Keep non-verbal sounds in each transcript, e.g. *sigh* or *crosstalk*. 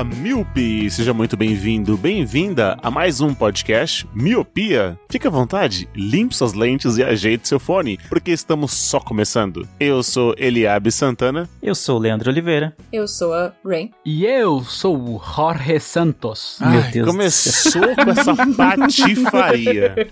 Olá, Miope! Seja muito bem-vindo, bem-vinda a mais um podcast Miopia. Fique à vontade, limpe suas lentes e ajeite seu fone, porque estamos só começando. Eu sou Eliabe Santana Eu sou o Leandro Oliveira. Eu sou a Rain. E eu sou o Jorge Santos. Meu Ai, Deus do Começou com essa patifaria.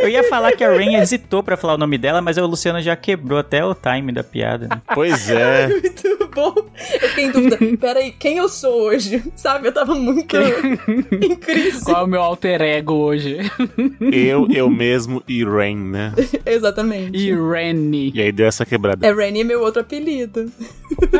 Eu ia falar que a Rain hesitou pra falar o nome dela, mas o Luciano já quebrou até o time da piada. né? Pois é. *laughs* Muito bom. Eu fiquei em dúvida. Peraí, quem eu sou hoje? *laughs* Sabe, eu tava muito *laughs* em crise. Qual é o meu alter ego hoje? Eu, eu mesmo e Rain, né? *laughs* Exatamente. E Rennie. E aí deu essa quebrada. É Rain é meu outro apelido.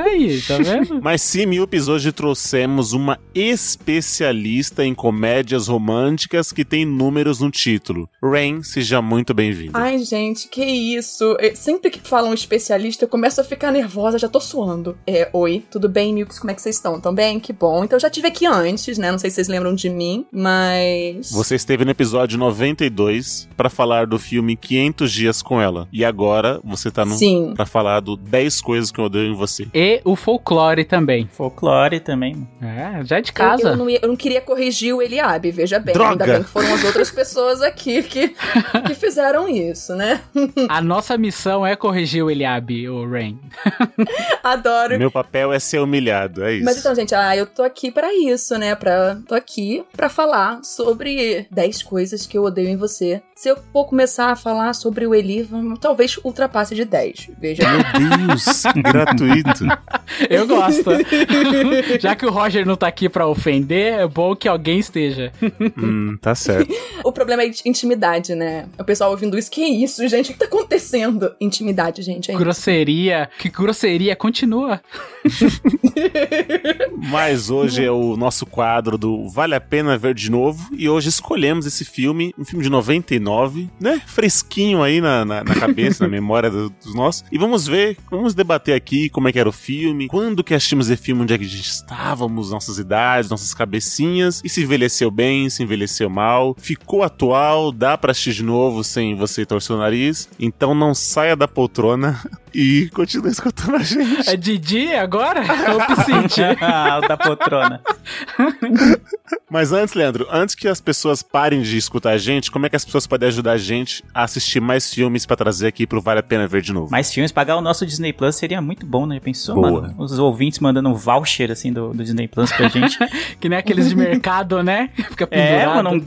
Aí, tá vendo? Mas sim, Miopes, hoje trouxemos uma especialista em comédias românticas que tem números no título. Rain, seja muito bem-vinda. Ai, gente, que isso. Eu- Sempre que falam especialista, eu começo a ficar nervosa, já tô suando. É, oi, tudo bem, Milks? Como é que vocês estão? Tão bem? Que bom. Então, eu já tive aqui antes, né? Não sei se vocês lembram de mim, mas. Você esteve no episódio 92 pra falar do filme 500 Dias com Ela. E agora você tá no Sim. para falar do 10 coisas que eu odeio em você. E o folclore também. Folclore também. É, já é de Eu, casa. eu não ia- eu não queria corrigir o Eliabe, veja bem. Droga! Ainda bem que foram as outras pessoas aqui que, que fizeram isso, né? *laughs* A nossa missão é corrigir o Eliabe, o Rain. Adoro. Meu papel é ser humilhado, é isso. Mas então, gente, ah, eu tô aqui pra isso, né? Pra, tô aqui pra falar sobre 10 coisas que eu odeio em você. Se eu for começar a falar sobre o Eli, talvez ultrapasse de 10. Veja. Meu Deus, gratuito. *laughs* Eu gosto. *laughs* Já que o Roger não tá aqui pra ofender, é bom que alguém esteja. hum, tá certo. *laughs* o problema é de intimidade, né? O pessoal ouvindo isso, que isso, gente? O que tá acontecendo? Intimidade, gente. É isso. Grosseria. Que grosseria continua. *laughs* Mas hoje é o nosso quadro do Vale a Pena Ver de Novo. E hoje escolhemos esse filme, um filme de 99, né? Fresquinho aí na, na, na cabeça, na memória do- dos nossos. E vamos ver, vamos debater aqui como é que era o filme, quando que assistimos esse filme, onde é que estávamos, nossas idades, nossas cabecinhas. E se envelheceu bem, se envelheceu mal. Ficou atual, dá pra assistir de novo sem você torcer o nariz. Então não saia da poltrona *laughs* e continue escutando a gente. É Didi agora? Ou Piscite? *laughs* Ah, o da poltrona. Mas antes, Leandro, antes que as pessoas parem de escutar a gente, como é que as pessoas podem ajudar a gente a assistir mais filmes pra trazer aqui pro Vale a Pena Ver de novo? Mais filmes, pagar o nosso Disney Plus seria muito bom, né? Pensou, Boa. mano? Os ouvintes mandando um voucher, assim, do, do Disney Plus pra gente. *laughs* que nem aqueles de mercado, né? Fica É, pendurado. mano,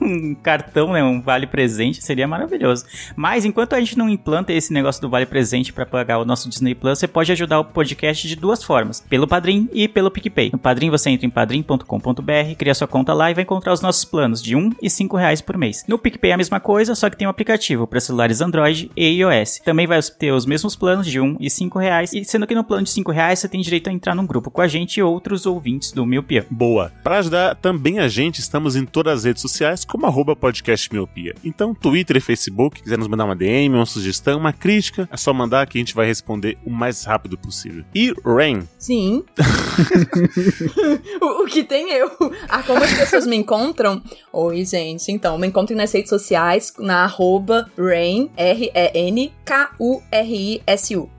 um, *laughs* um cartão, né? Um vale presente seria maravilhoso. Mas enquanto a gente não implanta esse negócio do vale presente pra pagar o nosso Disney Plus, você pode ajudar o podcast de duas formas: pelo Padrim e pelo PicPay. No Padrim você entra em padrim.com.br, cria sua conta lá e vai encontrar os nossos planos de 1 e 5 reais por mês. No PicPay é a mesma coisa, só que tem um aplicativo para celulares Android e iOS. Também vai ter os mesmos planos de 1 e 5 reais, e sendo que no plano de 5 reais você tem direito a entrar num grupo com a gente e outros ouvintes do Miopia. Boa. Pra ajudar também a gente, estamos em todas as redes sociais como arroba podcast miopia. Então, Twitter e Facebook, quiser nos mandar uma DM, uma sugestão, uma crítica, é só mandar que a gente vai responder o mais rápido possível. E Rain, Sim. *laughs* o, o que tem eu? Ah, como as pessoas me encontram? Oi, gente. Então, me encontrem nas redes sociais, na arroba Rain, R-E-N-K-U-R-I-S-U.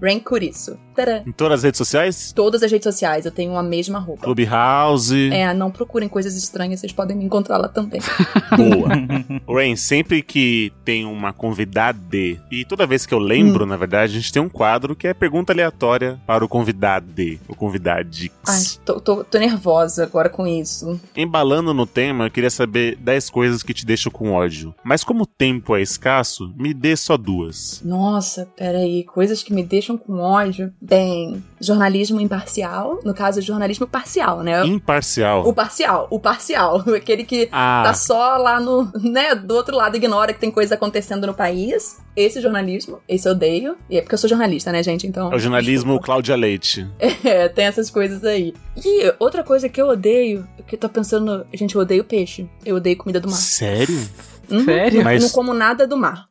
Rain Curiço. Tadã. em todas as redes sociais, Todas as redes sociais, eu tenho a mesma roupa. Clubhouse, É, não procurem coisas estranhas, vocês podem me encontrar lá também. *laughs* boa. Rain, sempre que tem uma convidada, e toda vez que eu lembro, na verdade, a gente tem um quadro que é pergunta aleatória para o convidado, o convidadix. Ai, tô, tô, tô nervosa agora com isso. Embalando no tema, eu queria saber 10 coisas que te deixam com ódio. Mas como o tempo é escasso, me dê só duas. Nossa, peraí, coisas que me deixam com ódio. Tem jornalismo imparcial, no caso, jornalismo parcial, né? Imparcial. O parcial, o parcial, *laughs* aquele que Ah. tá só lá no, né, do outro lado, ignora que tem coisa acontecendo no país. Esse jornalismo, esse eu odeio. E é porque eu sou jornalista, né, gente? Então. É o jornalismo Cláudia Leite. *laughs* É, tem essas coisas aí. E outra coisa que eu odeio, que eu tô pensando, gente, eu odeio peixe. Eu odeio comida do mar. Sério? Uhum. Sério? Mas- Não como nada do mar.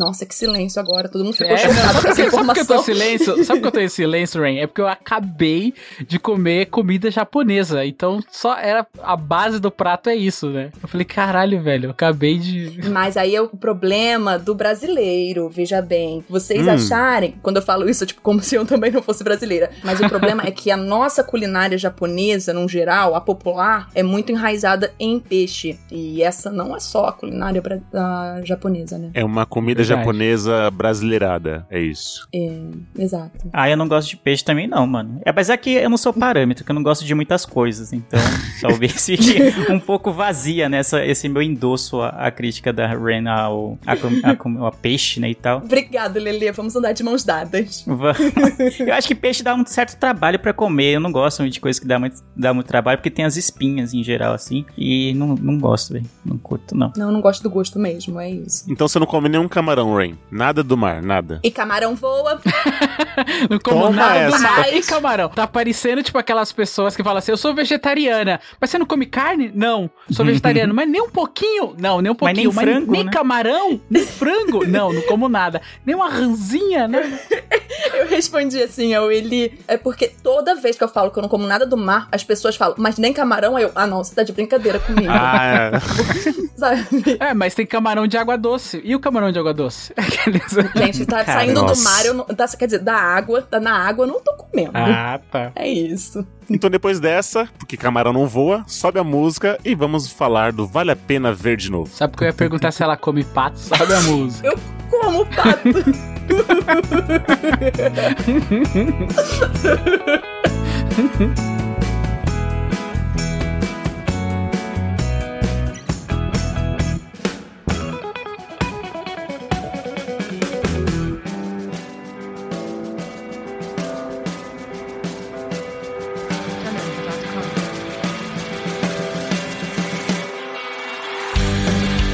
Nossa, que silêncio agora. Todo mundo ficou É, chocado com essa sabe por que eu tô informação. em silêncio? Sabe por que eu tô em *laughs* silêncio, Rain? É porque eu acabei de comer comida japonesa. Então, só era a base do prato é isso, né? Eu falei, caralho, velho, eu acabei de. *laughs* Mas aí é o problema do brasileiro, veja bem. Vocês Hum. acharem, quando eu falo isso, tipo, como se eu também não fosse brasileira. Mas o problema é que a nossa culinária japonesa, num geral, a popular, é muito enraizada em peixe. E essa não é só a culinária bra- ah, japonesa, né? É uma comida. Japonesa brasileirada. É isso. É, exato. Ah, eu não gosto de peixe também não, mano. Apesar que eu não sou parâmetro, que eu não gosto de muitas coisas, então *laughs* talvez fique um pouco vazia nessa esse meu endosso à, à crítica da Ren ao, a, com- a ao peixe, né, e tal. Obrigado, Lelê. Vamos andar de mãos dadas. Eu *laughs* acho que peixe dá um certo trabalho pra comer. Eu não gosto muito de coisa que dá muito, dá muito trabalho, porque tem as espinhas em geral, assim. E não, não gosto, velho. Não curto, não. Não, eu não gosto do gosto mesmo, é isso. Então você não come nenhum camarão, Rain. Nada do mar, nada. E camarão voa. *laughs* Não como Toma nada do essa. mar. E camarão? Tá parecendo, tipo, aquelas pessoas que falam assim: eu sou vegetariana. Mas você não come carne? Não. Sou vegetariano. *laughs* mas nem um pouquinho? Não, nem um Mas nem pouquinho. frango, nem né? camarão? Nem frango? Não, não como nada. Nem uma ranzinha, né? *laughs* Eu respondi assim ao ele. É porque toda vez que eu falo que eu não como nada do mar, as pessoas falam, mas nem camarão? Aí eu, ah não, você tá de brincadeira comigo. Ah, *laughs* Sabe? É, mas tem camarão de água doce. E o camarão de água doce? *laughs* Gente, tá Cara, saindo nossa. do mar, eu não, tá- quer dizer, da água, tá na água, eu não tô comendo. Ah, tá. É isso. Então depois dessa, porque camarão não voa, sobe a música e vamos falar do Vale a Pena Ver de novo. Sabe que eu ia perguntar se ela come pato? Sabe a música? Eu como pato. *laughs*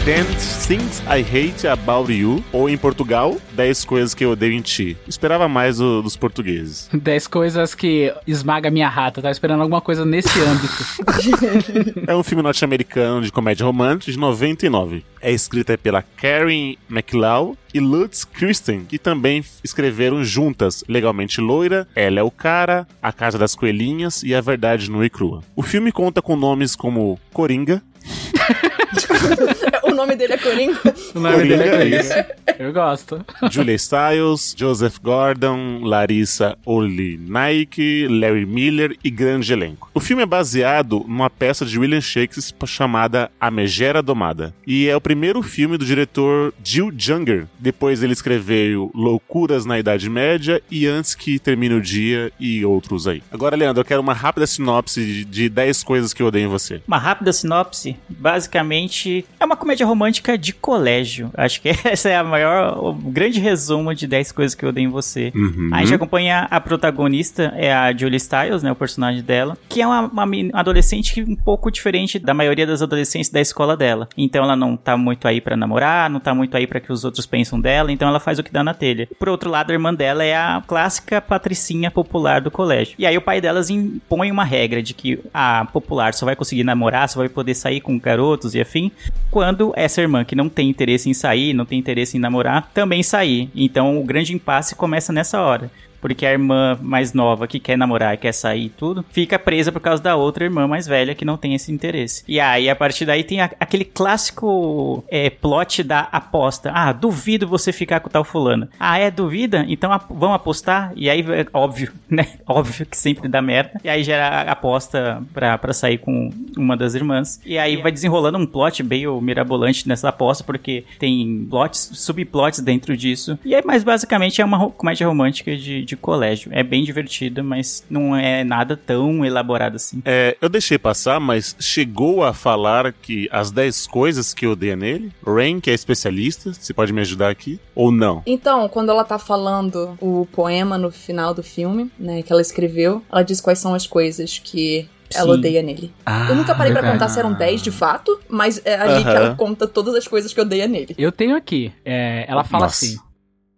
Ten Things I Hate About You, ou em Portugal, 10 coisas que eu odeio em ti. Esperava mais do- dos portugueses. *laughs* 10 coisas que esmaga minha rata. Tava esperando alguma coisa nesse âmbito. *laughs* É um filme norte-americano de comédia romântica de 99. É escrita pela Karen McLeod e Lutz Kristen, que também escreveram juntas Legalmente Loira, Ela é o Cara, A Casa das Coelhinhas e A Verdade Nua e Crua. O filme conta com nomes como Coringa, *laughs* o nome dele é Coringa. O nome dele é Coringa, Coringa. Eu gosto. Julia Stiles, Joseph Gordon, Larissa Olinaik, Larry Miller e grande elenco. O filme é baseado numa peça de William Shakespeare chamada A Megera Domada e é o primeiro filme do diretor Jill Junger. Depois ele escreveu Loucuras na Idade Média e Antes que Termine o Dia e outros aí. Agora, Leandro, eu quero uma rápida sinopse de- de 10 coisas que eu odeio em você. Uma rápida sinopse, basicamente é uma comédia romântica de colégio. Acho que *laughs* essa é a maior, o grande resumo de 10 coisas que eu odeio em você. Uhum. A gente acompanha a protagonista, é a Julie Stiles, né, o personagem dela, que é uma, uma adolescente um pouco diferente da maioria das adolescentes da escola dela. Então ela não tá muito aí pra namorar, não tá muito aí pra que os outros pensam dela, então ela faz o que dá na telha. Por outro lado, a irmã dela é a clássica patricinha popular do colégio. E aí o pai delas impõe uma regra de que a popular só vai conseguir namorar, só vai poder sair com garotos e afim, quando essa irmã que não tem interesse em sair, não tem interesse em namorar, também sair. Então o grande impasse começa nessa hora. Porque a irmã mais nova que quer namorar e quer sair e tudo, fica presa por causa da outra irmã mais velha que não tem esse interesse. E aí, a partir daí, tem a- aquele clássico é, plot da aposta. Ah, duvido você ficar com tal fulano. Ah, é? Duvida? Então ap- vão apostar? E aí, é óbvio, *laughs* né? Óbvio que sempre dá merda. E aí gera a aposta pra, pra sair com uma das irmãs. E aí vai desenrolando um plot meio mirabolante nessa aposta, porque tem plots, subplots dentro disso. E aí, mas basicamente é uma comédia romântica de, de colégio. É bem divertido, mas não é nada tão elaborado assim. É, eu deixei passar, mas chegou a falar que as 10 coisas que odeia nele. Rain, que é especialista, você pode me ajudar aqui? Ou não? Então, quando ela tá falando o poema no final do filme, né, que ela escreveu, ela diz quais são as coisas que ela Sim. odeia nele. Ah, eu nunca parei pra verdade. contar se eram 10 de fato, mas é ali que Aham. ela conta todas as coisas que odeia nele. Eu tenho aqui. é, ela fala Nossa. assim: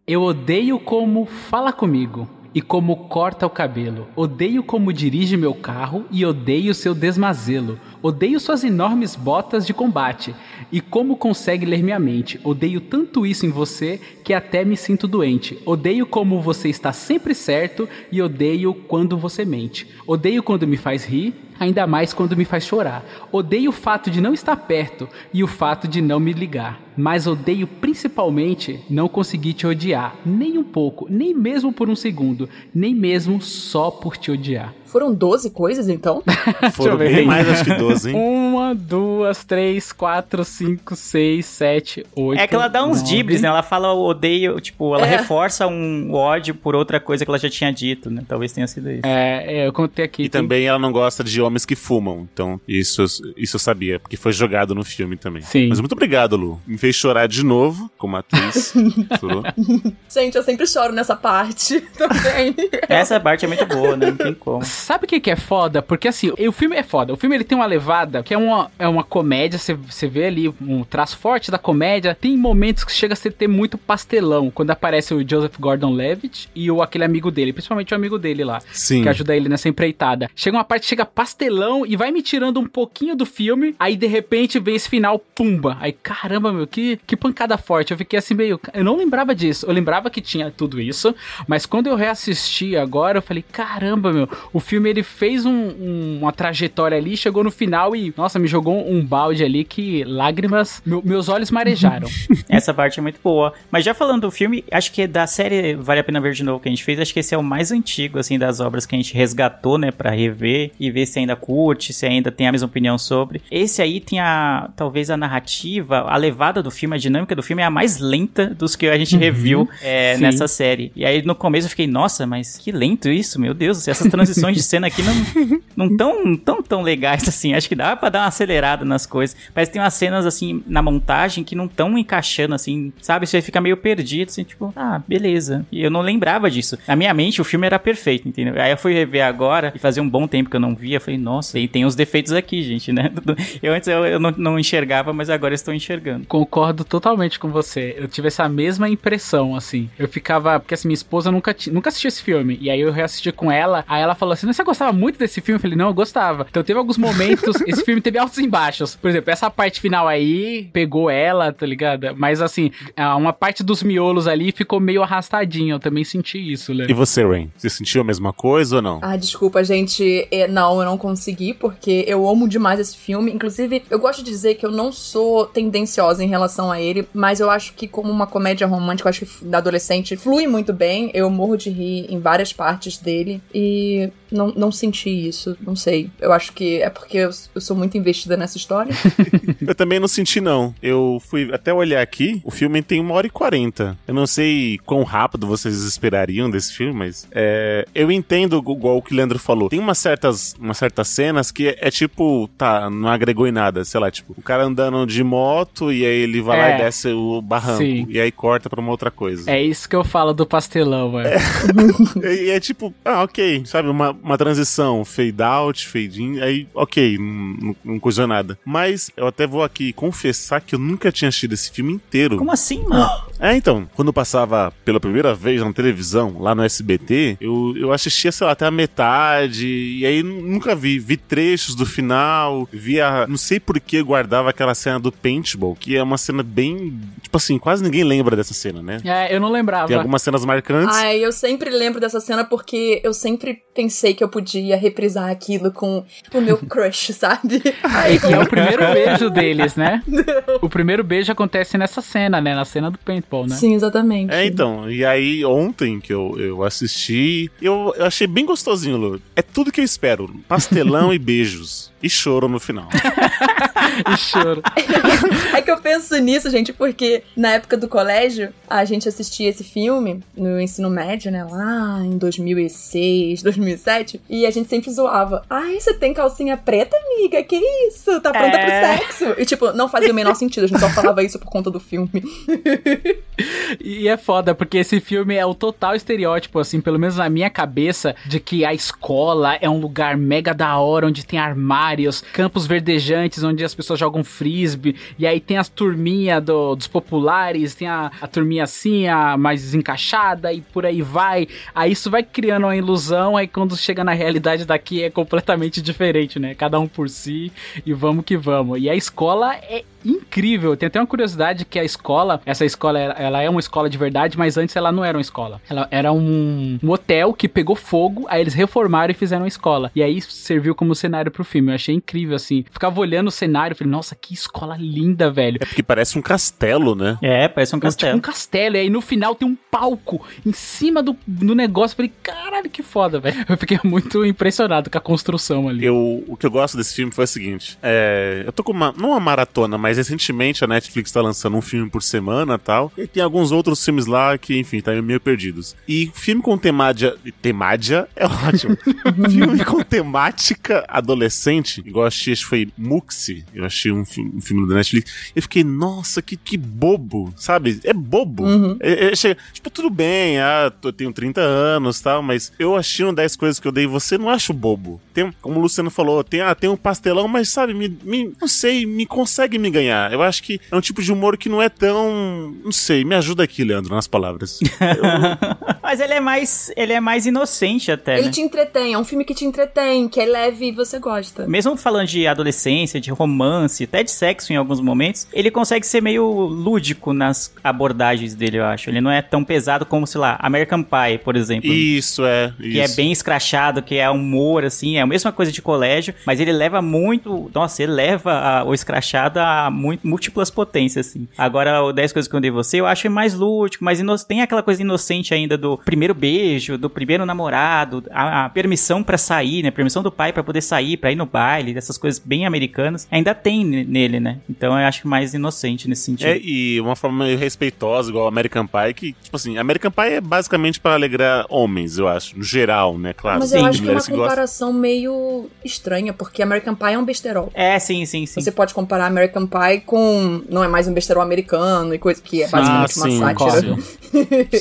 Eu odeio como fala comigo e como corta o cabelo. Odeio como dirige meu carro e odeio seu desmazelo. Odeio suas enormes botas de combate e como consegue ler minha mente. Odeio tanto isso em você que até me sinto doente. Odeio como você está sempre certo e odeio quando você mente. Odeio quando me faz rir ainda mais quando me faz chorar. Odeio o fato de não estar perto e o fato de não me ligar. Mas odeio principalmente não conseguir te odiar, nem um pouco, nem mesmo por um segundo, nem mesmo só por te odiar. Foram 12 coisas, então? *laughs* Foram bem mais, acho que 12, hein? Uma, duas, três, quatro, cinco, seis, sete, oito. É que ela dá uns dibres, né? Ela fala o odeio, tipo, ela É. reforça um ódio por outra coisa que ela já tinha dito, né? Talvez tenha sido isso. É, é, eu contei aqui. E tem- também ela não gosta de homens que fumam. Então, isso, isso eu sabia, porque foi jogado no filme também. Sim. Mas muito obrigado, Lu. Me fez chorar de novo, como atriz. *laughs* Gente, eu sempre choro nessa parte *laughs* também. Essa parte é muito boa, né? Não tem como. Sabe o que, que é foda? Porque assim, o filme é foda. O filme ele tem uma levada que é uma, é uma comédia. Você- vê ali um traço forte da comédia. Tem momentos que chega a ser ter muito pastelão. Quando aparece o Joseph Gordon-Levitt e o aquele amigo dele, principalmente o amigo dele lá. Sim. Que ajuda ele nessa empreitada. Chega uma parte, chega pastelão e vai me tirando um pouquinho do filme. Aí de repente vem esse final, pumba. Aí caramba, meu, que, que pancada forte. Eu fiquei assim meio. Eu não lembrava disso. Eu lembrava que tinha tudo isso. Mas quando eu reassisti agora, eu falei: caramba, meu. O filme ele fez um- um- uma trajetória ali, chegou no final e, nossa, me jogou um balde ali que lágrimas. meu- meus olhos marejaram. *laughs* Essa parte é muito boa. Mas já falando do filme, acho que da série Vale a Pena Ver de Novo que a gente fez, acho que esse é o mais antigo, assim, das obras que a gente resgatou, né, pra rever e ver se ainda curte, se ainda tem a mesma opinião sobre. Esse aí tem a, talvez a narrativa, a levada do filme, a dinâmica do filme é a mais lenta dos que a gente reviu é, nessa série. E aí no começo eu fiquei, nossa, mas que lento isso, meu Deus, essas transições *laughs* de cena aqui não não tão, tão, tão legais assim. Acho que dá pra dar uma acelerada nas coisas. Que tem umas cenas assim na montagem que não tão encaixando assim, sabe? Você fica meio perdido, assim, tipo, ah, beleza. E eu não lembrava disso. Na minha mente o filme era perfeito, entendeu? Aí eu fui rever agora e fazia um bom tempo que eu não via. Falei, nossa, e tem os defeitos aqui, gente, né? *laughs* Eu antes eu, eu não, não enxergava, mas agora estou enxergando. Concordo totalmente com você. Eu tive essa mesma impressão, assim. Eu ficava. Porque assim, minha esposa nunca, nunca assistiu esse filme. E aí eu reassisti com ela. Aí ela falou assim: Não, você gostava muito desse filme? Eu falei, não, eu gostava. Então teve alguns momentos. *laughs* esse filme teve altos e baixos. Por exemplo, essa parte final aí pegou ela, tá ligado? Mas assim, uma parte dos miolos ali ficou meio arrastadinho. Eu também senti isso, né? E você, Rain? Você sentiu a mesma coisa ou não? Ah, desculpa, gente. É, não, eu não consegui, porque eu amo demais esse filme. Inclusive, eu gosto de dizer que eu não sou tendenciosa em relação a ele, mas eu acho que, como uma comédia romântica, eu acho que da adolescente flui muito bem. Eu morro de rir em várias partes dele. E não, não senti isso. Não sei. Eu acho que é porque eu, eu sou muito investida nessa história. *laughs* Eu também não senti, não. Eu fui até olhar aqui, o filme tem uma hora e quarenta. Eu não sei quão rápido vocês esperariam desse filme, mas é, eu entendo igual o que o Leandro falou. Tem umas certas, umas certas cenas que é, é tipo, tá, não agregou em nada. Sei lá, tipo, o cara andando de moto e aí ele vai lá É. e desce o barranco. Sim. E aí corta pra uma outra coisa. É isso que eu falo do pastelão, mano. *laughs* E é tipo, ah, ok, sabe, uma, uma transição, fade out, fade in, aí, ok, não, não, coisa nada. Mas eu até vou aqui confessar que eu nunca tinha assistido esse filme inteiro. Como assim, mano? *gasps* É, então, quando passava pela primeira vez na televisão, lá no SBT, eu, eu assistia, sei lá, até a metade, e aí nunca vi. Vi trechos do final, via. Não sei por que guardava aquela cena do paintball, que é uma cena bem. Tipo assim, quase ninguém lembra dessa cena, né? É, eu não lembrava. Tem algumas cenas marcantes. Ai, eu sempre lembro dessa cena porque eu sempre pensei que eu podia reprisar aquilo com o meu crush, *laughs* sabe? Ai, E é o primeiro *laughs* beijo deles, né? O primeiro beijo acontece nessa cena, né? Na cena do paintball, né? Sim, exatamente. É, então, e aí ontem que eu, eu assisti, eu, eu achei bem gostosinho, Lu. É tudo que eu espero. Pastelão e beijos. E choro no final. *laughs* *laughs* e choro. *laughs* É que eu penso nisso, gente, porque na época do colégio, a gente assistia esse filme no ensino médio, né? Lá em 2006, 2007. E a gente sempre zoava. Ai, você tem calcinha preta, amiga? Que isso? Tá pronta É. pro sexo? E tipo, não fazia o menor sentido. A gente só falava isso por conta do filme. E é foda, porque esse filme é o total estereótipo, assim, pelo menos na minha cabeça, de que a escola é um lugar mega da hora, onde tem armários, campos verdejantes, onde as pessoas jogam frisbee, e aí tem as turminhas do- dos populares, tem a, a turminha assim, a mais desencaixada, e por aí vai. Aí isso vai criando uma ilusão, aí quando chega na realidade daqui é completamente diferente, né? Cada um por si, e vamos que vamos. E a escola é incrível. Tem até uma curiosidade que a escola, essa escola, ela- ela é uma escola de verdade, mas antes ela não era uma escola. Ela era um, um hotel que pegou fogo, aí eles reformaram e fizeram uma escola. E aí serviu como cenário pro filme. Eu achei incrível, assim. Ficava olhando o cenário, falei, nossa, que escola linda, velho. É porque parece um castelo, né? É, parece um É tipo castelo. um castelo, e aí no final tem um palco em cima do, do negócio. Eu falei, caralho, que foda, velho. *laughs* Eu fiquei muito impressionado com a construção ali. Eu, o que eu gosto desse filme foi o seguinte: é, eu tô com uma, não uma maratona, mas recentemente a Netflix tá lançando um filme por semana e tal. E tem alguns outros filmes lá que, enfim, tá meio perdidos. E filme com temádia. Temádia é *laughs* ótimo. filme com temática adolescente, igual eu achei, acho que foi Muxi. Eu achei um, fi- um filme da Netflix. Eu fiquei, nossa, que, que bobo, sabe? É bobo. É- é- chega- tipo, tudo bem, ah, eu tenho 30 anos e tal, mas eu achei um 10 coisas que eu dei você, não acho bobo. Tem, como o Luciano falou, tem, ah, tem um pastelão, mas sabe, me, me- não sei, me consegue me ganhar. Eu acho que é um tipo de humor que não é tão. Não sei, me ajuda aqui, Leandro, nas palavras. *laughs* Mas ele é mais, ele é mais inocente até, Ele né? te entretém, é um filme que te entretém, que é leve e você gosta. Mesmo falando de adolescência, de romance, até de sexo em alguns momentos, ele consegue ser meio lúdico nas abordagens dele, eu acho. Ele não é tão pesado como, sei lá, American Pie, por exemplo. Isso, é. Que é isso. bem escrachado, que é humor, assim, é a mesma coisa de colégio, mas ele leva muito. Nossa, ele leva a- o escrachado a muito, múltiplas potências, assim. Agora, o 10 coisas que eu dei você, eu acho mais lúdico, mas ino- tem aquela coisa inocente ainda do primeiro beijo, do primeiro namorado, a, a permissão pra sair, né? Permissão do pai pra poder sair, pra ir no baile, dessas coisas bem americanas, ainda tem ne- nele, né? Então eu acho mais inocente nesse sentido. É, e uma forma meio respeitosa, igual American Pie, que, tipo assim, American Pie é basicamente pra alegrar homens, eu acho, no geral, né? Claro. Mas eu acho que é uma comparação meio estranha, porque American Pie é um besterol. É, sim, sim, sim. Você pode comparar American Pie com. Não é mais um besterol americano e coisa que é basicamente Ah, uma sim, sátira.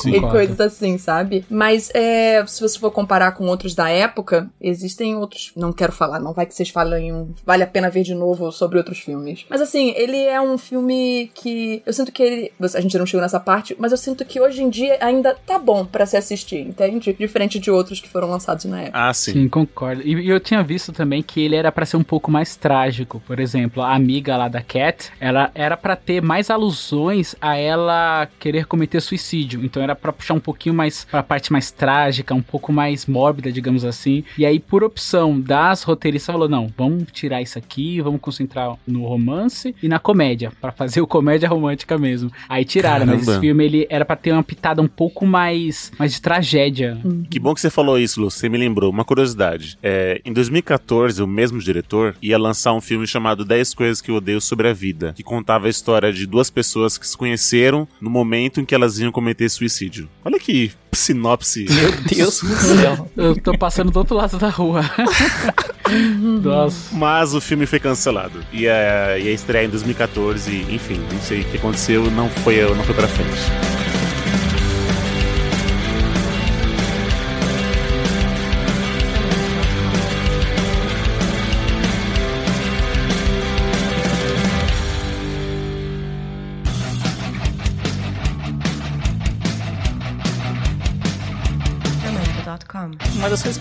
Sim, *laughs* e coisas assim, sabe? Mas é, se você for comparar com outros da época, existem outros. Não quero falar, não vai que vocês falem. um- Vale a pena ver de novo sobre outros filmes. Mas assim, ele é um filme que. Eu sinto que ele. A gente não chegou nessa parte, mas eu sinto que hoje em dia ainda tá bom pra se assistir, entende? Diferente de outros que foram lançados na época. Ah, sim. Sim, concordo. E, e eu tinha visto também que ele era pra ser um pouco mais trágico. Por exemplo, a amiga lá da Cat, ela era pra ter mais alusões a ela querer cometer suicídio. Então era pra puxar um pouquinho mais pra parte mais trágica, um pouco mais mórbida, digamos assim. E aí, por opção das roteiristas, falou: não, vamos tirar isso aqui, vamos concentrar no romance e na comédia, pra fazer o comédia romântica mesmo. Aí tiraram, mas Caramba. esse filme ele era pra ter uma pitada um pouco mais, mais de tragédia. Que bom que você falou isso, Lu. Você me lembrou. Uma curiosidade. É, em 2014, o mesmo diretor ia lançar um filme chamado 10 Coisas que Eu Odeio Sobre a Vida, que contava a história de duas pessoas que se conheceram no momento em que elas iam cometer suicídio. Olha que sinopse. Meu Deus do céu. Eu tô passando do outro lado da rua. *laughs* Nossa. Mas o filme foi cancelado. Ia, ia estrear em 2014, e, enfim, não sei o que aconteceu, não foi, não foi pra frente.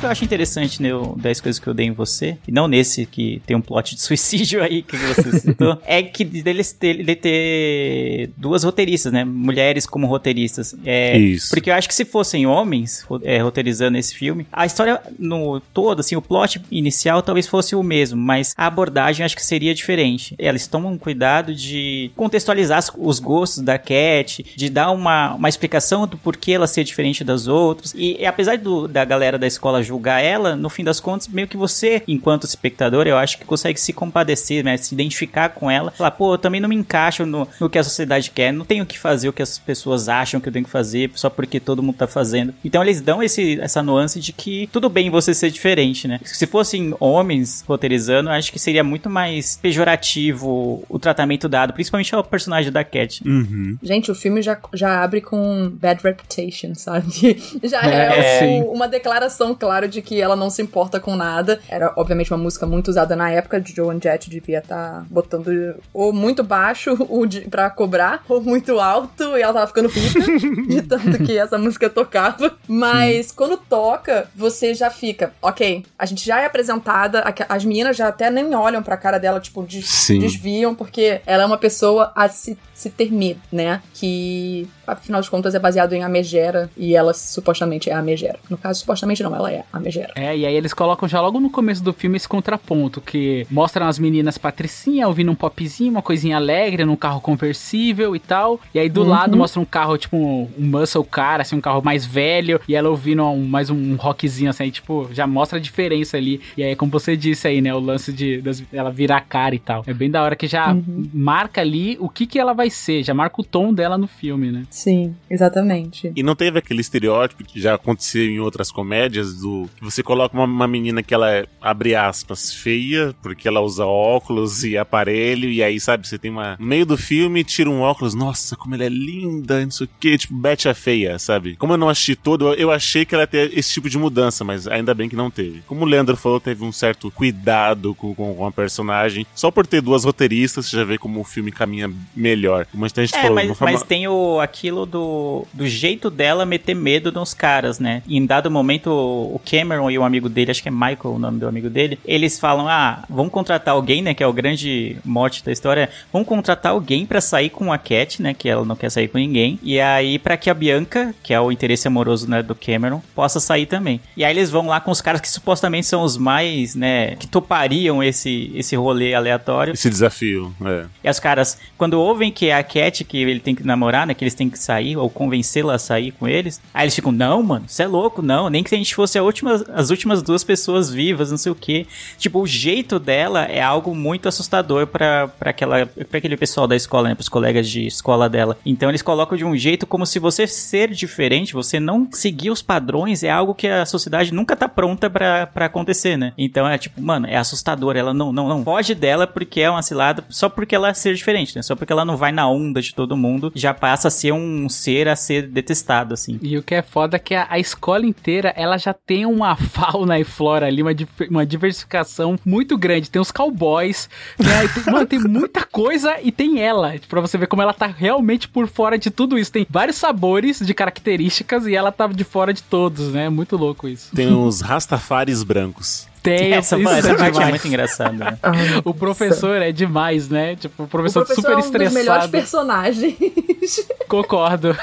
Que eu acho interessante no 10 coisas que eu dei em você, e não nesse que tem um plot de *laughs* suicídio aí que você citou, *laughs* é que deles ter, de ter duas roteiristas, né? Mulheres como roteiristas. É, Isso. Porque eu acho que se fossem homens é, roteirizando esse filme, a história no todo, assim, o plot inicial talvez fosse o mesmo, mas a abordagem acho que seria diferente. Elas tomam cuidado de contextualizar os gostos da Cat, de dar uma, uma explicação do porquê ela ser diferente das outras. E, e apesar do- da galera da escola julgar ela, no fim das contas, meio que você, enquanto espectador, eu acho que consegue se compadecer, né? Se identificar com ela. Falar, pô, eu também não me encaixo no, no que a sociedade quer, não tenho que fazer o que as pessoas acham que eu tenho que fazer só porque todo mundo tá fazendo. Então eles dão esse, essa nuance de que tudo bem você ser diferente, né? Se fossem homens roteirizando, eu acho que seria muito mais pejorativo o tratamento dado, principalmente ao personagem da Cat. Uhum. Gente, o filme já, já abre com bad reputation, sabe? *laughs* Já é, É, o- uma declaração, claro, de que ela não se importa com nada. Era, obviamente, uma música muito usada na época. De Joan Jett devia estar botando ou muito baixo o de, pra cobrar, ou muito alto, e ela tava ficando rica *laughs* de tanto que essa música tocava. Mas quando toca, você já fica, ok, a gente já é apresentada, as meninas já até nem olham pra cara dela, tipo, des- Sim. desviam, porque ela é uma pessoa a se, se temer, né? Que, afinal de contas, é baseado em A Megera, e ela supostamente é a Megera. No caso, supostamente não, ela é É, e aí eles colocam já logo no começo do filme esse contraponto, que mostram as meninas patricinha ouvindo um popzinho, uma coisinha alegre, num carro conversível e tal. E aí do lado mostra um carro, tipo, um, um muscle car, assim, um carro mais velho, e ela ouvindo um- mais um rockzinho, assim, aí, tipo, já mostra a diferença ali. E aí, como você disse aí, né, o lance de das- ela virar a cara e tal. É bem da hora que já marca ali o que que ela vai ser, já marca o tom dela no filme, né? Sim, exatamente. E não teve aquele estereótipo que já aconteceu em outras comédias do que você coloca uma, uma menina que ela é, abre aspas, feia, porque ela usa óculos e aparelho, e aí, sabe, você tem uma. No meio do filme, tira um óculos, nossa, como ela é linda, não sei o quê, tipo, Betty a feia, sabe? Como eu não assisti todo, eu, achei que ela ia ter esse tipo de mudança, mas ainda bem que não teve. Como o Leandro falou, teve um certo cuidado com, com, com a personagem. Só por ter duas roteiristas, você já vê como o filme caminha melhor. Como a gente É, falou, mas, forma- mas tem o, aquilo do, do jeito dela meter medo nos caras, né? E em dado momento, o Cameron e o amigo dele, acho que é Michael o nome do amigo dele, eles falam: ah, vamos contratar alguém, né? Que é o grande mote da história. Vamos contratar alguém pra sair com a Cat, né? Que ela não quer sair com ninguém. E aí, pra que a Bianca, que é o interesse amoroso né, do Cameron, possa sair também. E aí eles vão lá com os caras que supostamente são os mais, né? Que topariam esse, esse rolê aleatório. esse desafio, é. E os caras, quando ouvem que é a Cat que ele tem que namorar, né? Que eles têm que sair, ou convencê-la a sair com eles, aí eles ficam, não, mano, você é louco, não. Nem que a gente fosse a última, as últimas duas pessoas vivas, não sei o quê. Tipo, o jeito dela é algo muito assustador pra aquele pessoal da escola, né? Pros colegas de escola dela. Então eles colocam de um jeito como se você ser diferente, você não seguir os padrões, é algo que a sociedade nunca tá pronta pra acontecer, né? Então é tipo, mano, é assustador. Ela não, não, não foge dela porque é uma cilada, só porque ela é ser diferente, né? Só porque ela não vai na onda de todo mundo, já passa a ser um ser a ser detestado, assim. E o que é foda é que a, a escola inteira, ela já tem uma *laughs* fauna e flora ali, uma, uma diversificação muito grande. Tem os cowboys, tem, a- tem- mano, tem muita coisa e tem ela, pra você ver como ela tá realmente por fora de tudo isso. Tem vários sabores de características e ela tá de fora de todos, né? Muito louco isso. Tem os Rastafaris brancos. Tem, essa isso essa é parte é demais. muito engraçada, né? O professor é demais, né? Tipo, o O professor, professor super é um dos melhores estressado. personagens. *laughs* Concordo.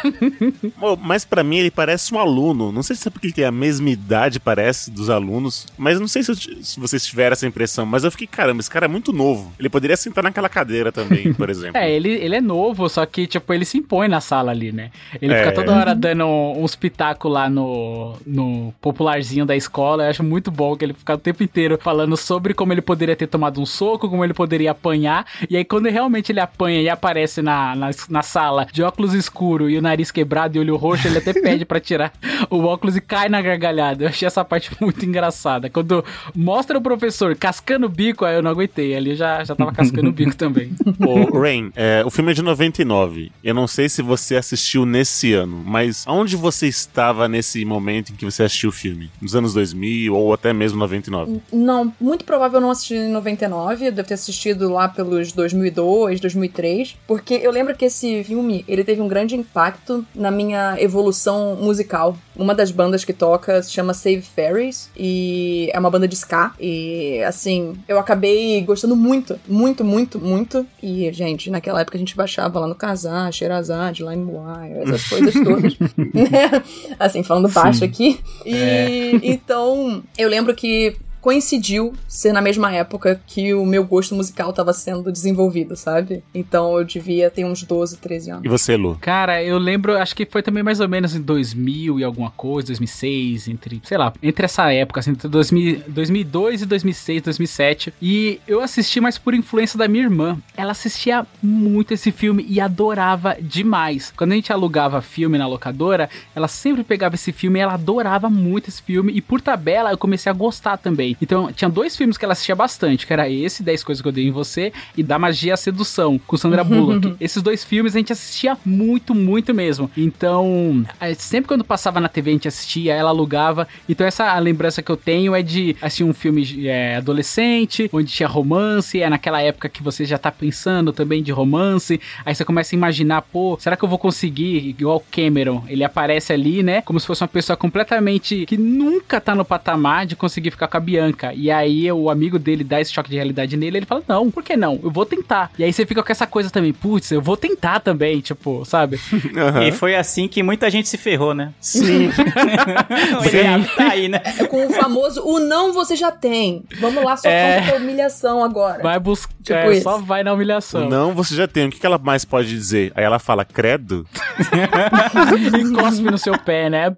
*laughs* Mas pra mim ele parece um aluno. Não sei se é porque ele tem a mesma idade, parece, dos alunos. Mas não sei se, eu se vocês tiveram essa impressão. Mas eu fiquei, caramba, esse cara é muito novo. Ele poderia sentar naquela cadeira também, por *laughs* exemplo. É, ele, ele é novo, só que, tipo, ele se impõe na sala ali, né? Ele É. fica toda hora dando uns pitacos lá no, no popularzinho da escola. Eu acho muito bom que ele fica o tempo inteiro falando sobre como ele poderia ter tomado um soco, como ele poderia apanhar. E aí, quando realmente ele apanha e aparece na, na, na sala de óculos escuro e o nariz quebrado e olho roxo, ele até *laughs* pede pra tirar o óculos e cai na gargalhada. Eu achei essa parte *laughs* muito engraçada. Quando mostra o professor cascando o bico, aí eu não aguentei. Ali eu já, já tava cascando o bico também. *laughs* Ô, Rain, é, o filme é de 99. Eu não sei se você assistiu nesse ano, mas aonde você estava nesse momento em que você assistiu o filme? Nos anos 2000 ou até mesmo 99? Não, muito provável eu não assisti em 99, eu devo ter assistido lá pelos 2002, 2003, porque eu lembro que esse filme, ele teve um grande impacto na minha evolução musical. Uma das bandas que toca se chama Save Fairies e é uma banda de ska e assim, eu acabei gostando muito, muito, muito, muito e gente, naquela época a gente baixava lá no Kazaa, Sherazade, LimeWire, essas coisas *laughs* todas, né? Assim, falando baixo aqui. E então, eu lembro que coincidiu ser na mesma época que o meu gosto musical tava sendo desenvolvido, sabe? Então eu devia ter uns 12, 13 anos. E você, Lu? Cara, eu lembro, acho que foi também mais ou menos em 2000 e alguma coisa, 2006, entre, sei lá, entre essa época, assim, entre 2000, 2002 e 2006, 2007. E eu assisti mais por influência da minha irmã. Ela assistia muito esse filme e adorava demais. Quando a gente alugava filme na locadora, ela sempre pegava esse filme e ela adorava muito esse filme. E por tabela eu comecei a gostar também. Então tinha dois filmes que ela assistia bastante, que era esse, 10 Coisas que eu dei em Você, e Da Magia a Sedução, com Sandra *laughs* Bullock. Esses dois filmes a gente assistia muito, muito mesmo. Então, eh, sempre quando passava na TV a gente assistia, ela alugava. Então essa lembrança que eu tenho é de assistir um filme é, adolescente, onde tinha romance, é naquela época que você já tá pensando também de romance. Aí você começa a imaginar, pô, será que eu vou conseguir, igual o Cameron? Ele aparece ali, né? Como se fosse uma pessoa completamente que nunca tá no patamar de conseguir ficar com a Bianca. E aí o amigo dele dá esse choque de realidade nele, ele fala: Não, por que não? Eu vou tentar. E aí você fica com essa coisa também, putz, eu vou tentar também, tipo, sabe? *laughs* E foi assim que muita gente se ferrou, né? Sim. *laughs* o Eliab tá aí, né? É com o famoso o não você já tem. Vamos lá, só É. humilhação agora. Vai buscar, Tipo é, só vai na humilhação. Não, você já tem. O que que ela mais pode dizer? Aí ela fala, credo? *laughs* e cospe no seu pé, né?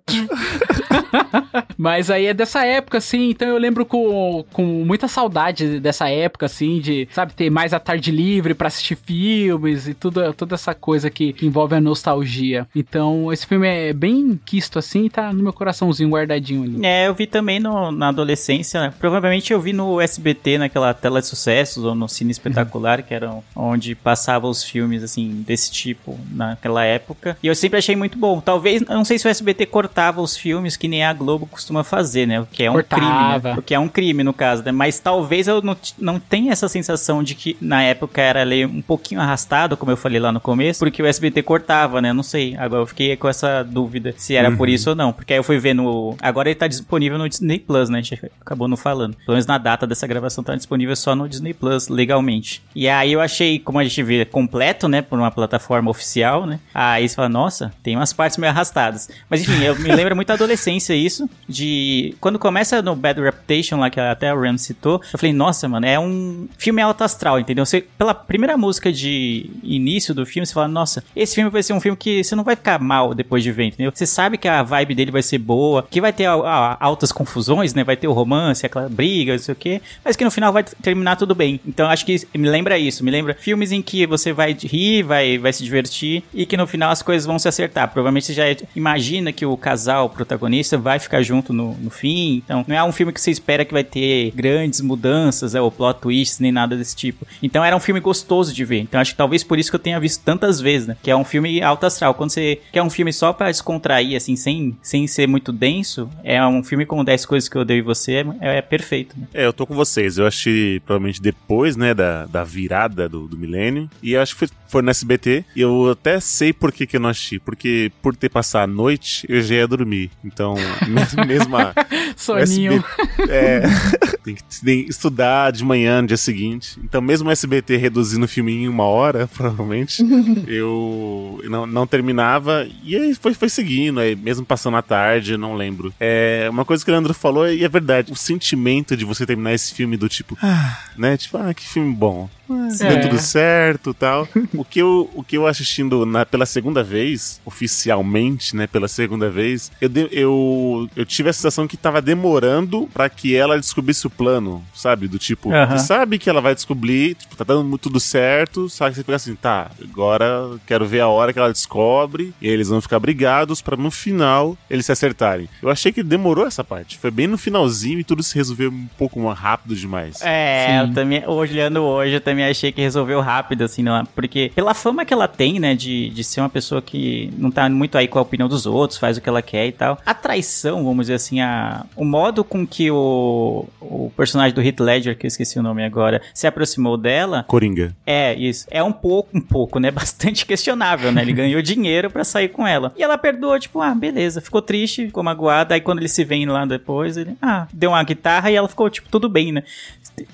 *laughs* Mas aí é dessa época, assim, então eu lembro com, com muita saudade dessa época, assim, de, sabe, ter mais a tarde livre pra assistir filmes e tudo, toda essa coisa que, que envolve a nostalgia. Então, esse filme é bem quisto, assim, tá no meu coraçãozinho guardadinho ali. É, eu vi também no- na adolescência. né? Provavelmente eu vi no SBT, naquela tela de sucessos, ou no Cine Espetacular, que era onde passavam os filmes, assim, desse tipo, naquela época. E eu sempre achei muito bom. Talvez, não sei se o SBT cortava os filmes que nem a Globo costuma fazer, né? O que é um Cortava. crime, né? O que é um crime, no caso, né? Mas talvez eu não, não tenha essa sensação de que na época era ali um pouquinho arrastado, como eu falei lá no começo, porque o SBT cortava, né? Não sei. Agora eu fiquei com essa dúvida se era por isso ou não. Porque aí eu fui ver no. Agora ele tá disponível no Disney Plus, né? A gente acabou não falando. Pelo menos na data dessa gravação tá disponível só no Disney Plus, legalmente. E aí eu achei, como a gente vê, completo, né? Por uma plataforma oficial, né? Aí você fala, nossa, tem umas partes meio arrastadas. Mas enfim, eu me lembro muito da adolescência isso. De. Quando começa no Bad Reputation, lá que até a Ram citou, eu falei, nossa, mano, é um filme alto astral, entendeu? Você, pela primeira música de início do filme, você fala, nossa, esse filme vai ser um filme que você não vai ficar mal depois de ver, entendeu? Você sabe que a vibe dele vai ser boa, que vai ter altas confusões, né? Vai ter o romance, aquela briga, não sei o quê, mas que no final vai terminar tudo bem. Então acho que me lembra isso, me lembra filmes em que você vai rir, vai, vai se divertir e que no final as coisas vão se acertar. Provavelmente você já imagina que o casal o protagonista vai ficar junto no, no fim. Então não é um filme que você espera que vai ter grandes mudanças, é, ou plot twists, nem nada desse tipo. Então era um filme gostoso de ver. Então acho que talvez por isso que eu tenha visto tantas vezes, né? Que é um filme alto astral. Quando você quer um filme só pra descontrair, assim, sem, sem ser muito denso, é um filme com 10 coisas que eu odeio em você, é, é perfeito. Né? É, eu tô com vocês. Eu achei provavelmente depois, né, da, da virada do, do milênio. E eu acho que foi, foi no SBT. E eu até sei por que, que eu não assisti. Porque por ter passado a noite, eu já ia dormir. Então, mesmo, mesmo a, o Soninho. SBT é, *laughs* tem que tem estudar de manhã no dia seguinte. Então, mesmo o SBT reduzindo o filme em uma hora, *laughs* provavelmente, eu não, não terminava. E aí foi, foi seguindo, aí, mesmo passando a tarde, não lembro. É, uma coisa que o Leandro falou, e é verdade, o sentimento de você terminar esse filme do tipo, ah, né? Tipo, ah, que filme bom. É. Deu tudo certo tal. o que eu, o que eu assistindo na, pela segunda vez, oficialmente, né? Pela segunda vez, eu, de- eu, eu tive a sensação que tava demorando pra que ela descobrisse o plano, sabe? Do tipo, Aham. você sabe que ela vai descobrir, tipo, tá dando tudo certo, só que você fica assim, tá, agora quero ver a hora que ela descobre, e aí eles vão ficar brigados pra no final eles se acertarem. Eu achei que demorou essa parte. Foi bem no finalzinho e tudo se resolveu um pouco mais rápido demais. É, Sim. eu também, olhando hoje, eu também achei que resolveu rápido, assim, não, porque pela fama que ela tem, né, de, de ser uma pessoa que não tá muito aí com a opinião dos outros, faz o que ela quer e tal. A traição, vamos dizer assim, a, o modo com que o, o personagem do Heath Ledger, que eu esqueci o nome agora, se aproximou dela, Coringa. é, isso. É um pouco, um pouco, né? *laughs* Bastante questionável, né? Ele ganhou dinheiro pra sair com ela. E ela perdoa, tipo, ah, beleza. Ficou triste, ficou magoada. Aí quando eles se veem lá depois, ele, ah, deu uma guitarra e ela ficou, tipo, tudo bem, né?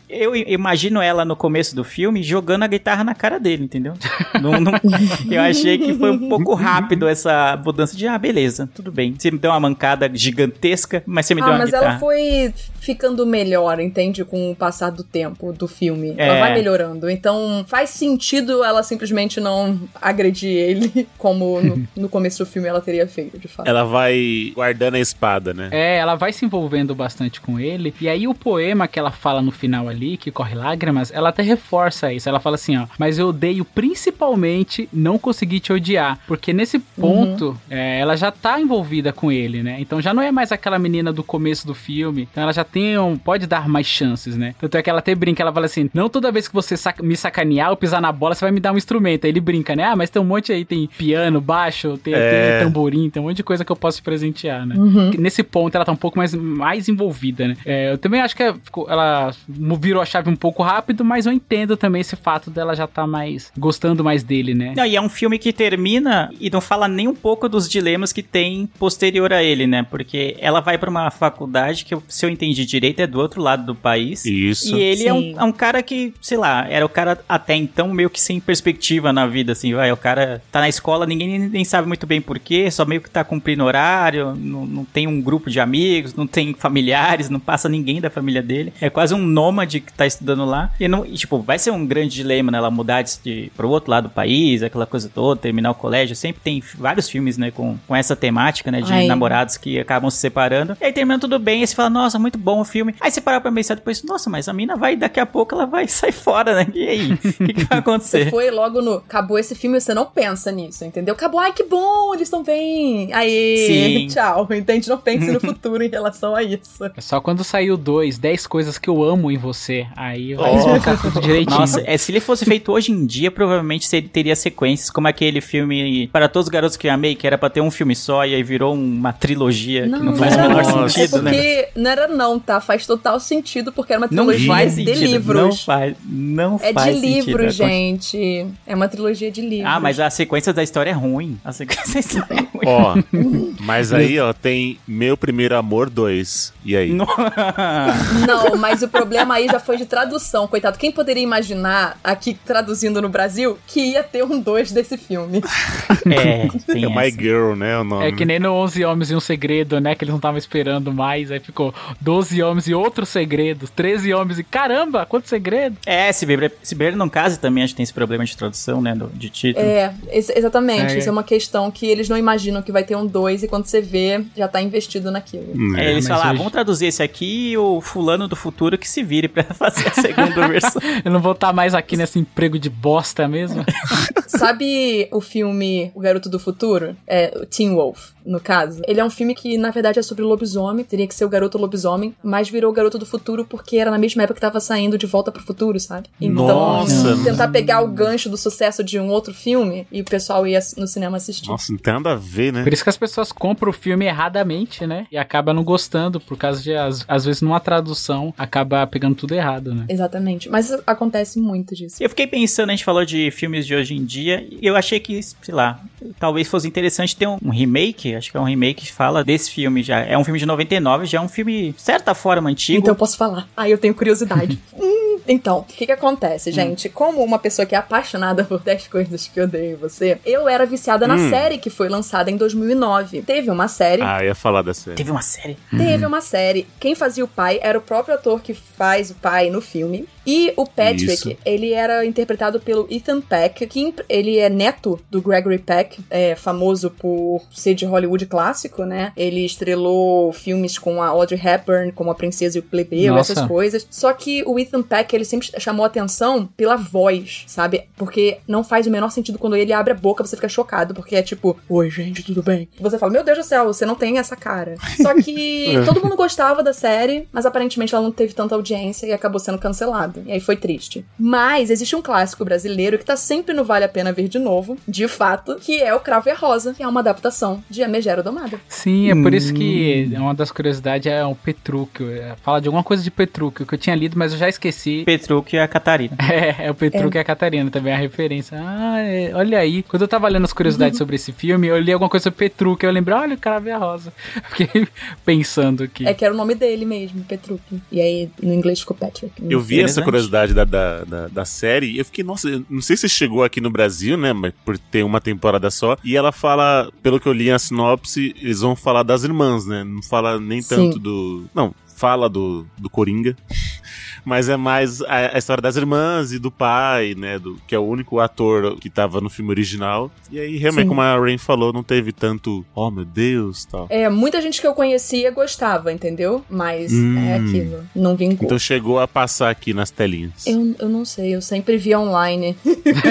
Eu imagino ela no começo do filme jogando a guitarra na cara dele, entendeu? Não- não- eu achei que foi um pouco rápido essa mudança de, ah, beleza, tudo bem. Você me deu uma mancada gigantesca, mas você me deu Ah, uma mas guitarra. ela foi ficando melhor, entende? Com o passar do tempo do filme. É. Ela vai melhorando. Então faz sentido ela simplesmente não agredir ele *laughs* como no, no começo do filme ela teria feito, de fato. Ela vai guardando a espada, né? É, ela vai se envolvendo bastante com ele. E aí o poema que ela fala no final ali, que corre lágrimas, ela até reforça isso. Ela fala assim, ó, mas eu odeio principalmente não conseguir te odiar. Porque nesse ponto, é, ela já tá envolvida com ele, né? Então já não é mais aquela menina do começo do filme. Então ela já tem um, pode dar mais chances, né? Tanto é que ela até brinca, ela fala assim, não toda vez que você saca- me sacanear ou pisar na bola, você vai me dar um instrumento. Aí ele brinca, né? Ah, mas tem um monte aí, tem piano, baixo, tem, É. tem tamborim, tem um monte de coisa que eu posso te presentear, né? Uhum. Nesse ponto ela tá um pouco mais, mais envolvida, né? É, eu também acho que é- ela virou a chave um pouco rápido, mas eu entendo também esse fato dela já tá mais gostando mais dele, né? Não, e é um filme que termina e não fala nem um pouco dos dilemas que tem posterior a ele, né? Porque ela vai pra uma faculdade que, se eu entendi direito, é do outro lado do país. Isso. E ele é um, é um cara que, sei lá, era o cara até então meio que sem perspectiva na vida, assim, vai. O cara tá na escola, ninguém nem, nem sabe muito bem porquê, só meio que tá cumprindo horário, não, não tem um grupo de amigos, não tem familiares, não passa ninguém da família dele. É quase um nômade que tá estudando lá. E, não, e, tipo, vai ser um grande dilema, né? Ela mudar de, pro outro lado do país, aquela coisa toda, terminar o colégio. Sempre tem vários filmes, né, com, com essa temática, né, de Ai. namorados que acabam se separando. E aí termina tudo bem, aí você fala, nossa, muito bom o filme. Aí você para pra pensar depois, nossa, mas a mina vai, daqui a pouco ela vai *laughs* sair fora, né? E aí? O que, que vai Você acontecer? foi logo no. Acabou esse filme você não pensa nisso, entendeu? Acabou, ai que bom, eles estão bem. Aí, *laughs* tchau. Entende? Não pense no futuro em relação a isso. É só quando saiu dois, 10 coisas que eu amo em você. Aí vai Oh. explicar tudo direitinho. Nossa, é, se ele fosse feito hoje em dia, provavelmente ele teria sequências, como aquele filme Para Todos os Garotos que Eu Amei, que era pra ter um filme só, e aí virou uma trilogia que não faz o menor não. sentido, é né? porque não era não, tá? Faz total sentido, porque era uma Não trilogia faz de sentido. Não livros. faz, não É faz de sentido. livro, É gente. É uma trilogia de livros. Ah, mas a sequência da história é ruim. A sequência da história é ruim. Ó, mas aí, ó, tem Meu Primeiro Amor 2. E aí? Não. Não, mas o problema aí já foi de tradução, coitado. Quem poderia imaginar, aqui traduzindo no Brasil, que ia ter um 2 desse filme? *laughs* É, tem É My essa. Girl, né? O nome. É que nem no 11 Homens e um Segredo, né? Que eles não estavam esperando mais. Aí ficou 12 Homens e outros segredos. 13 Homens e caramba, quanto segredo. É, se beber, se beber não case também, acho que tem esse problema de tradução, né, de título. É, ex- exatamente. É. Isso é uma questão que eles não imaginam que vai ter um 2 e quando você vê, já tá investido naquilo. Hum, Aí eles mas falam, ah, hoje- vamos traduzir esse aqui e o fulano do futuro que se vire pra *laughs* fazer a segunda versão. *laughs* Eu não vou estar mais aqui nesse emprego de bosta mesmo. *laughs* Sabe o filme O Garoto do Futuro? É, o Teen Wolf, no caso. Ele é um filme que, na verdade, é sobre lobisomem. Teria que ser o garoto lobisomem, mas virou o Garoto do Futuro porque era na mesma época que tava saindo de volta pro futuro, sabe? Então, Nossa. tentar pegar o gancho do sucesso de um outro filme e o pessoal ia no cinema assistir. Nossa, não tem nada a ver, né? Por isso que as pessoas compram o filme erradamente, né? E acabam não gostando, por causa de, às, às vezes, numa tradução, acaba pegando tudo errado, né? Exatamente. Mas acontece muito disso. Eu fiquei pensando, a gente falou de filmes de hoje em dia, e eu achei que, sei lá, talvez fosse interessante ter um, um remake, acho que é um remake que fala desse filme já. É um filme de 99, já é um filme, de certa forma, antigo. Então eu posso falar. Ah, eu tenho curiosidade. *laughs* Hum, então, o que que acontece, gente? Como uma pessoa que é apaixonada por 10 coisas que eu odeio em você, eu era viciada na Hum. série que foi lançada em 2009. Teve uma série. Ah, eu ia falar dessa. Teve uma série. Teve uma série. Quem fazia o pai era o próprio ator que faz o pai no filme. E o Patrick, Isso. ele era interpretado pelo Ethan Peck, que ele é neto do Gregory Peck, é famoso por ser de Hollywood clássico, né? Ele estrelou filmes com a Audrey Hepburn, como A Princesa e o Plebeu, Nossa. essas coisas. Só que o Ethan Peck, ele sempre chamou atenção pela voz, sabe? Porque não faz o menor sentido quando ele abre a boca, você fica chocado, porque é tipo, oi gente, tudo bem? Você fala, meu Deus do céu, você não tem essa cara. Só que *laughs* todo mundo gostava da série, mas aparentemente ela não teve tanta audiência e acabou sendo cancelada. E aí foi triste. Mas existe um clássico brasileiro que tá sempre no Vale a Pena Ver de Novo, de fato, que é o Cravo e a Rosa, que é uma adaptação de Megera Domada. Sim, é por isso que uma das curiosidades é o Petrúquio. é, Fala de alguma coisa de Petrúquio, que eu tinha lido, mas eu já esqueci. Petruc e a Catarina. *laughs* É, é o Petrúquio e a Catarina também, a referência. Ah, é, olha aí. Quando eu tava lendo as curiosidades sobre esse filme, eu li alguma coisa sobre Petrúquio, eu lembrei, olha o Cravo e a Rosa. *laughs* Fiquei pensando aqui. É que era o nome dele mesmo, Petruc. E aí no inglês ficou Patrick. Eu vi essa essa curiosidade da, da, da, da série. Eu fiquei, nossa, eu não sei se chegou aqui no Brasil, né? Mas por ter uma temporada só. E ela fala, pelo que eu li a sinopse, eles vão falar das irmãs, né? Não fala nem tanto Sim. do. Não, fala do, do Coringa. Mas é mais a, a história das irmãs e do pai, né? Do, que é o único ator que tava no filme original. E aí, realmente, Sim. como a Rain falou, não teve tanto, oh meu Deus, tal. É, muita gente que eu conhecia gostava, entendeu? Mas Hum. é aquilo. Não vingou. Então chegou a passar aqui nas telinhas. Eu, eu não sei, eu sempre via online.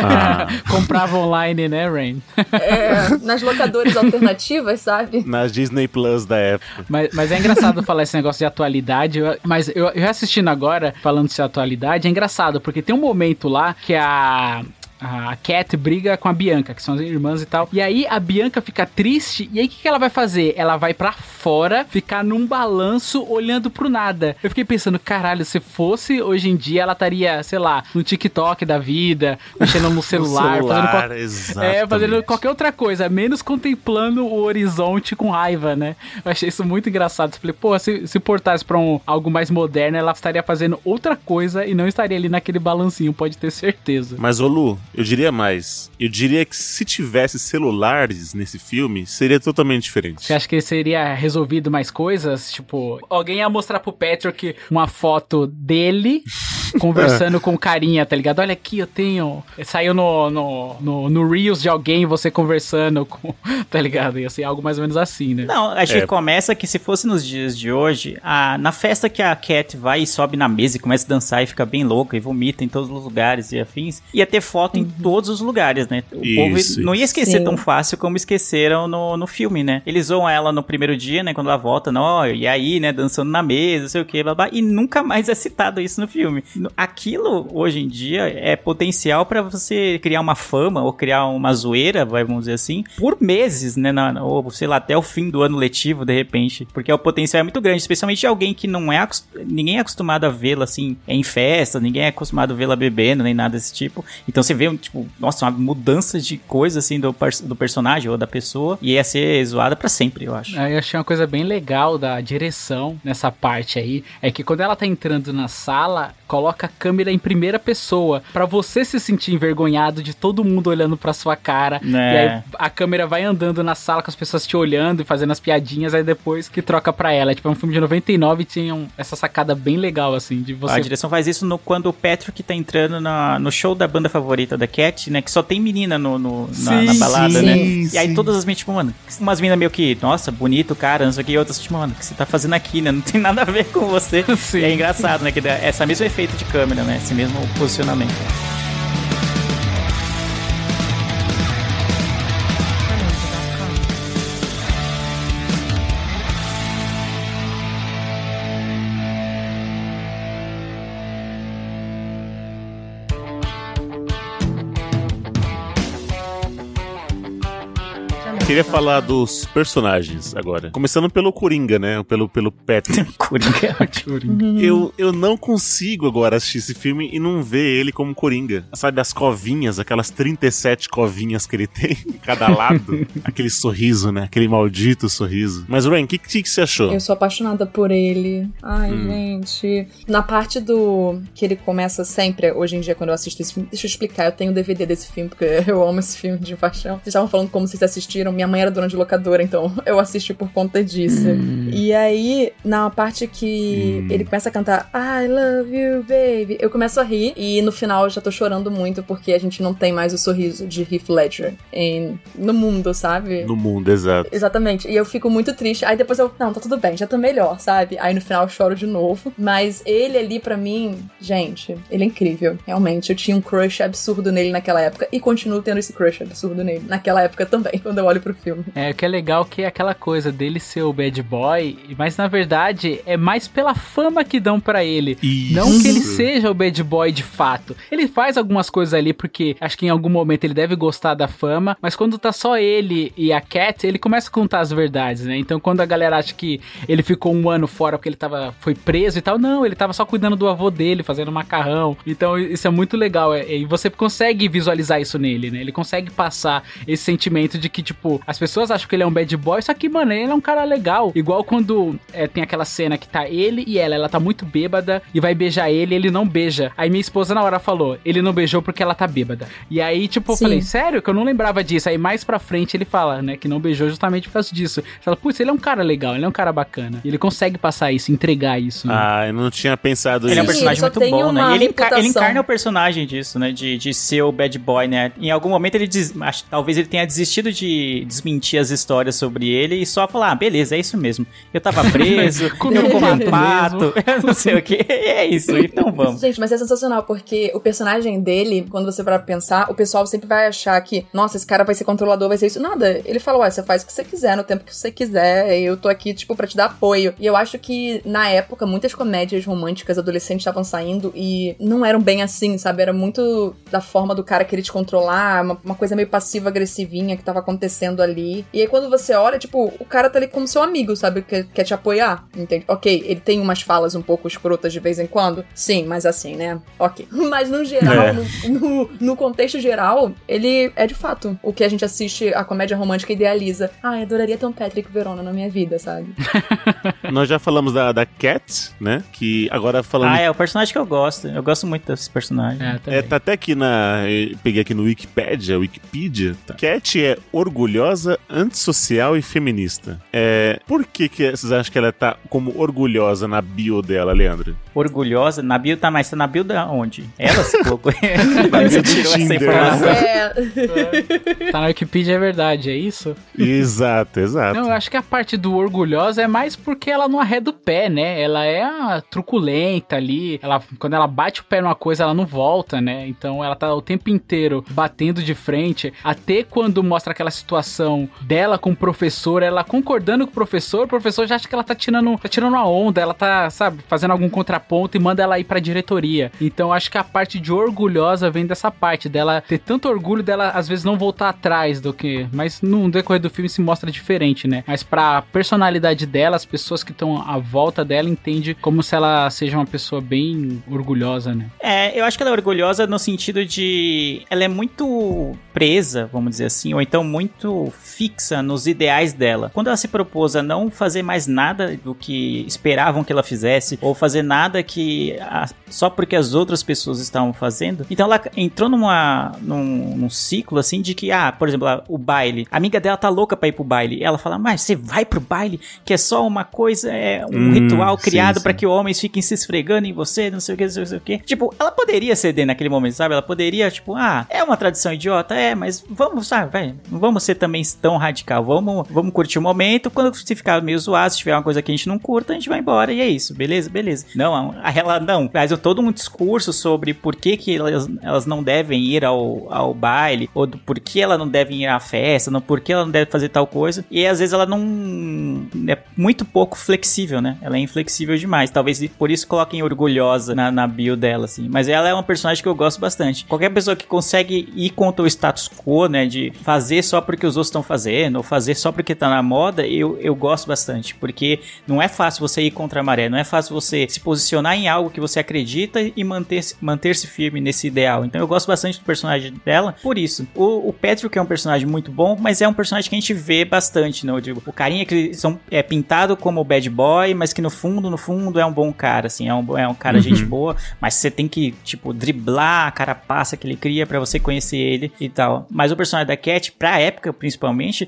Ah, *laughs* Comprava online, né, Rain? É, nas locadoras alternativas, sabe? nas Disney Plus da época. Mas, mas é engraçado falar esse negócio de atualidade. eu- mas eu, eu assistindo agora, falando de atualidade, é engraçado, porque tem um momento lá que a. A Cat briga com a Bianca, que são as irmãs e tal. E aí a Bianca fica triste. E aí o que, que ela vai fazer? Ela vai pra fora, ficar num balanço olhando pro nada. Eu fiquei pensando, caralho, se fosse hoje em dia, ela estaria, sei lá, no TikTok da vida, mexendo no *laughs* celular, fazendo qual- celular, é, fazendo qualquer outra coisa, menos contemplando o horizonte com raiva, né? Eu achei isso muito engraçado. Eu falei, pô, se, se portasse pra um, algo mais moderno, ela estaria fazendo outra coisa e não estaria ali naquele balancinho, pode ter certeza. Mas, ô Lu, eu diria mais. Eu diria que se tivesse celulares nesse filme, seria totalmente diferente. Você acha que seria resolvido mais coisas? Tipo, alguém ia mostrar pro Patrick uma foto dele *laughs* conversando com carinha, tá ligado? Olha aqui, eu tenho. Saiu no, no, no, no Reels de alguém, você conversando com. *laughs* Tá ligado? Ia ser algo mais ou menos assim, né? Não, acho É. que começa que se fosse nos dias de hoje, a, na festa que a Cat vai e sobe na mesa e começa a dançar e fica bem louca e vomita em todos os lugares e afins, ia ter foto em todos os lugares, né? O Isso, povo não ia esquecer Sim. tão fácil como esqueceram no, no filme, né? Eles zoam ela no primeiro dia, né? Quando ela volta, não, e aí, né? Dançando na mesa, não sei o que, blá blá, e nunca mais é citado isso no filme. Aquilo, hoje em dia, é potencial pra você criar uma fama ou criar uma zoeira, vamos dizer assim, por meses, né? Na, ou sei lá, até o fim do ano letivo, de repente. Porque o potencial é muito grande, especialmente de alguém que não é. Ninguém é acostumado a vê-la assim em festa, ninguém é acostumado a vê-la bebendo, nem nada desse tipo. Então você vê, tipo, nossa, uma mudança de coisa assim do, do personagem ou da pessoa e ia ser zoada pra sempre, eu acho. Eu achei uma coisa bem legal da direção nessa parte aí, é que quando ela tá entrando na sala, coloca a câmera em primeira pessoa, pra você se sentir envergonhado de todo mundo olhando pra sua cara. Né. E aí a câmera vai andando na sala com as pessoas te olhando e fazendo as piadinhas, aí depois que troca pra ela. Tipo, é um filme de 99 e tinha um- essa sacada bem legal, assim, de A você... direção faz isso no, quando o Patrick tá entrando na- no show da banda favorita da Cat, né? Que só tem menina no, no- na, na Sim, balada, sim, né? sim. E aí todas as meninas, tipo, mano, umas meninas meio que, nossa, bonito, cara, não sei o que, e outras, tipo, mano, o que você tá fazendo aqui, né? Não tem nada a ver com você. *laughs* É engraçado, né? Que dá esse mesmo efeito de câmera, né? Esse mesmo posicionamento. Queria falar dos personagens agora. Começando pelo Coringa, né? Pelo, pelo Patrick. *laughs* Coringa é ótimo. eu, eu não consigo agora assistir esse filme e não ver ele como Coringa. Sabe, as covinhas, aquelas 37 covinhas que ele tem em cada lado. *laughs* Aquele sorriso, né? Aquele maldito sorriso. Mas, Rain, o que, que, que você achou? Eu sou apaixonada por ele. Ai, Hum. gente. Na parte do. que ele começa sempre, hoje em dia, quando eu assisto esse filme. Deixa eu explicar, eu tenho o DVD desse filme, porque *laughs* eu amo esse filme de paixão. Vocês estavam falando como vocês assistiram. Minha mãe era dona de locadora, então eu assisti por conta disso. E aí, na parte que Hum. ele começa a cantar I love you, baby, eu começo a rir. E no final eu já tô chorando muito, porque a gente não tem mais o sorriso de Heath Ledger em, no mundo, sabe? No mundo, exato. Exatamente. E eu fico muito triste. Aí depois eu, não, tá tudo bem, já tô melhor, sabe? Aí no final eu choro de novo. Mas ele ali, pra mim, gente, ele é incrível. Realmente. Eu tinha um crush absurdo nele naquela época. E continuo tendo esse crush absurdo nele naquela época também, *laughs* quando eu olho pro filme. É, o que é legal que é aquela coisa dele ser o bad boy, mas na verdade é mais pela fama que dão pra ele. Isso. Não que ele seja o bad boy de fato. Ele faz algumas coisas ali porque acho que em algum momento ele deve gostar da fama, mas quando tá só ele e a Cat, ele começa a contar as verdades, né? Então quando a galera acha que ele ficou um ano fora porque ele tava, foi preso e tal, não, ele tava só cuidando do avô dele, fazendo macarrão. Então isso é muito legal. é- E você consegue visualizar isso nele, né? Ele consegue passar esse sentimento de que, tipo, tipo, as pessoas acham que ele é um bad boy, só que, mano, ele é um cara legal. Igual quando é, tem aquela cena que tá ele e ela, ela tá muito bêbada e vai beijar ele, ele não beija. Aí minha esposa na hora falou, ele não beijou porque ela tá bêbada. E aí, tipo, eu Sim. falei, sério? Que eu não lembrava disso. Aí mais pra frente ele fala, né, que não beijou justamente por causa disso. Você fala, putz, ele é um cara legal, ele é um cara bacana. Ele consegue passar isso, entregar isso. né? Ah, eu não tinha pensado Ele é um nisso. Sim, personagem ele só muito bom, né? E ele, enca- ele encarna o personagem disso, né? De, de ser o bad boy, né? Em algum momento ele acho- talvez ele tenha desistido de desmentir as histórias sobre ele e só falar, ah, beleza, é isso mesmo. Eu tava preso, *laughs* Comi eu um comi pato pato, *laughs* eu não sei o que. É isso, então *laughs* vamos. Gente, mas é sensacional, porque o personagem dele, quando você para pensar, o pessoal sempre vai achar que, nossa, esse cara vai ser controlador, vai ser isso. Nada. Ele fala, ué, você faz o que você quiser, no tempo que você quiser, eu tô aqui, tipo, pra te dar apoio. E eu acho que, na época, muitas comédias românticas adolescentes estavam saindo e não eram bem assim, sabe? Era muito da forma do cara querer te controlar, uma, uma coisa meio passiva-agressivinha que tava acontecendo ali. E aí, quando você olha, tipo, o cara tá ali como seu amigo, sabe? Quer, quer te apoiar, entende? Ok, ele tem umas falas um pouco escrotas de vez em quando. Sim, mas assim, né? Ok. *laughs* Mas no geral, É. no, no, no contexto geral, ele é de fato o que a gente assiste a comédia romântica idealiza. Ai, adoraria ter um Patrick Verona na minha vida, sabe? *laughs* Nós já falamos da, da Cat, né? Que agora falando. Ah, é o personagem que eu gosto. Eu gosto muito desse personagem. É. É, tá até aqui na. eu Peguei aqui no Wikipedia, Wikipedia. Tá. Cat é orgulhosa, antissocial e feminista. É, por que, que vocês acham que ela tá como orgulhosa na bio dela, Leandro? Orgulhosa. Na bio tá, mas tá na bio da onde? Ela se colocou. *laughs* Do tirou essa Tinder. informação. É. Tá na Wikipedia, é verdade, é isso? exato, exato. Não, eu acho que a parte do orgulhosa é mais porque ela não arreda o pé, né? Ela é a truculenta ali. Ela, quando ela bate o pé numa coisa, ela não volta, né? Então ela tá o tempo inteiro batendo de frente. Até quando mostra aquela situação dela com o professor, ela concordando com o professor, o professor já acha que ela tá tirando, tá tirando uma onda, ela tá, sabe, fazendo algum contraponto e manda ela ir pra diretoria. Então acho que a parte de orgulhosa vem dessa parte dela ter tanto orgulho dela às vezes não voltar atrás do que, mas no decorrer do filme se mostra diferente, né? Mas pra personalidade dela, as pessoas que estão à volta dela entendem como se ela seja uma pessoa bem orgulhosa, né? É, eu acho que ela é orgulhosa no sentido de. Ela é muito presa, vamos dizer assim, ou então muito fixa nos ideais dela. Quando ela se propôs a não fazer mais nada do que esperavam que ela fizesse, ou fazer nada que. a- só porque as outras pessoas estavam fazendo, então ela entrou numa, num, num ciclo assim de que, ah, por exemplo, o baile. A amiga dela tá louca pra ir pro baile. Ela fala, mas você vai pro baile, que é só uma coisa, é um Hum, ritual criado pra que homens fiquem se esfregando em você, não sei o que, não sei o que. Tipo, ela poderia ceder naquele momento, sabe? Ela poderia, tipo, ah, é uma tradição idiota, é, mas vamos, sabe, vamos ser também tão radical. Vamos, vamos curtir o momento. Quando se ficar meio zoado, se tiver uma coisa que a gente não curta, a gente vai embora e é isso, beleza? Beleza. Não, ela não. Faz todo um discurso sobre por que, que elas, elas não devem ir ao, ao baile, ou do por que ela não deve ir à festa, não, por que ela não deve fazer tal coisa. E às vezes ela não. É muito pouco flexível, né? Ela é inflexível demais. Talvez por isso coloquem orgulhosa na, na bio dela, assim. Mas ela é uma personagem que eu gosto bastante. Qualquer pessoa que consegue ir contra o status quo, né? De fazer só porque os outros estão fazendo, ou fazer só porque tá na moda, eu, eu gosto bastante. Porque não é fácil você ir contra a maré, não é fácil você se posicionar em algo que você acredita e manter-se manter firme nesse ideal. Então eu gosto bastante do personagem dela por isso. O, o Patrick é um personagem muito bom, mas é um personagem que a gente vê bastante, né? Eu digo, o carinha que são, é pintado como bad boy, mas que no fundo, no fundo é um bom cara, assim, é um, é um cara gente boa, mas você tem que, tipo, driblar a carapaça que ele cria pra você conhecer ele e tal. Mas o personagem da Cat, pra época, principalmente,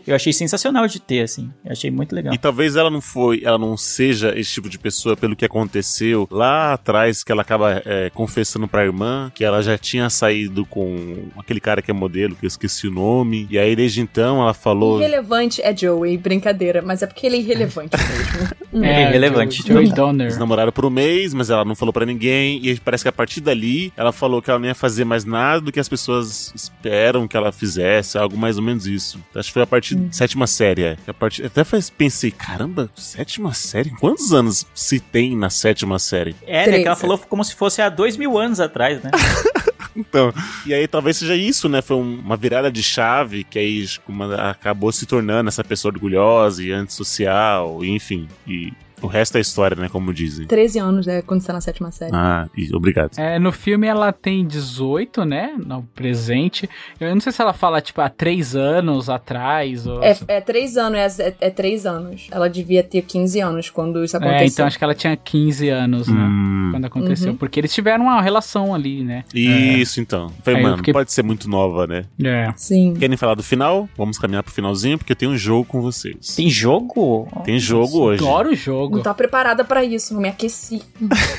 eu achei sensacional de ter, assim. Eu achei muito legal. E talvez ela não foi, ela não seja esse tipo de pessoa pelo que aconteceu lá atrás, que ela acaba é, confessando pra irmã que ela já tinha saído com aquele cara que é modelo, que eu esqueci o nome. E aí desde então ela falou. Irrelevante é Joey, brincadeira, mas é porque ele é irrelevante *laughs* mesmo. Ele é irrelevante. Joey Eles Donner. namoraram por um mês, mas ela não falou pra ninguém. E parece que a partir dali ela falou que ela não ia fazer mais nada do que as pessoas esperam que ela fizesse, algo mais ou menos isso. Acho que foi a partir da sétima série. É. A partir, até faz, pensei, caramba, sétima série? Quantos anos se tem na sétima série? É, né, Três, que ela é. falou como se fosse há dois mil anos atrás, né? *laughs* Então, e aí talvez seja isso, né? Foi um- uma virada de chave que aí ela acabou se tornando essa pessoa orgulhosa e antissocial, enfim. E O resto é história, né? Como dizem. 13 anos, né? Quando você tá na sétima série. Ah, e- obrigado. É, no filme ela tem 18, né? No presente. Eu não sei se ela fala, tipo, há 3 anos atrás. Ou... É, é três anos, é, é três anos. Ela devia ter 15 anos quando isso É, aconteceu. então acho que ela tinha 15 anos, né? Hum, Quando aconteceu. Uhum. Porque eles tiveram uma relação ali, né? isso, então. Falei, Aí eu mano, fiquei- pode ser muito nova, né? É. Sim. Querem falar do final? Vamos caminhar pro finalzinho, porque eu tenho um jogo com vocês. Tem jogo? Tem jogo hoje. Adoro o jogo. Não tá preparada pra isso, não me aqueci.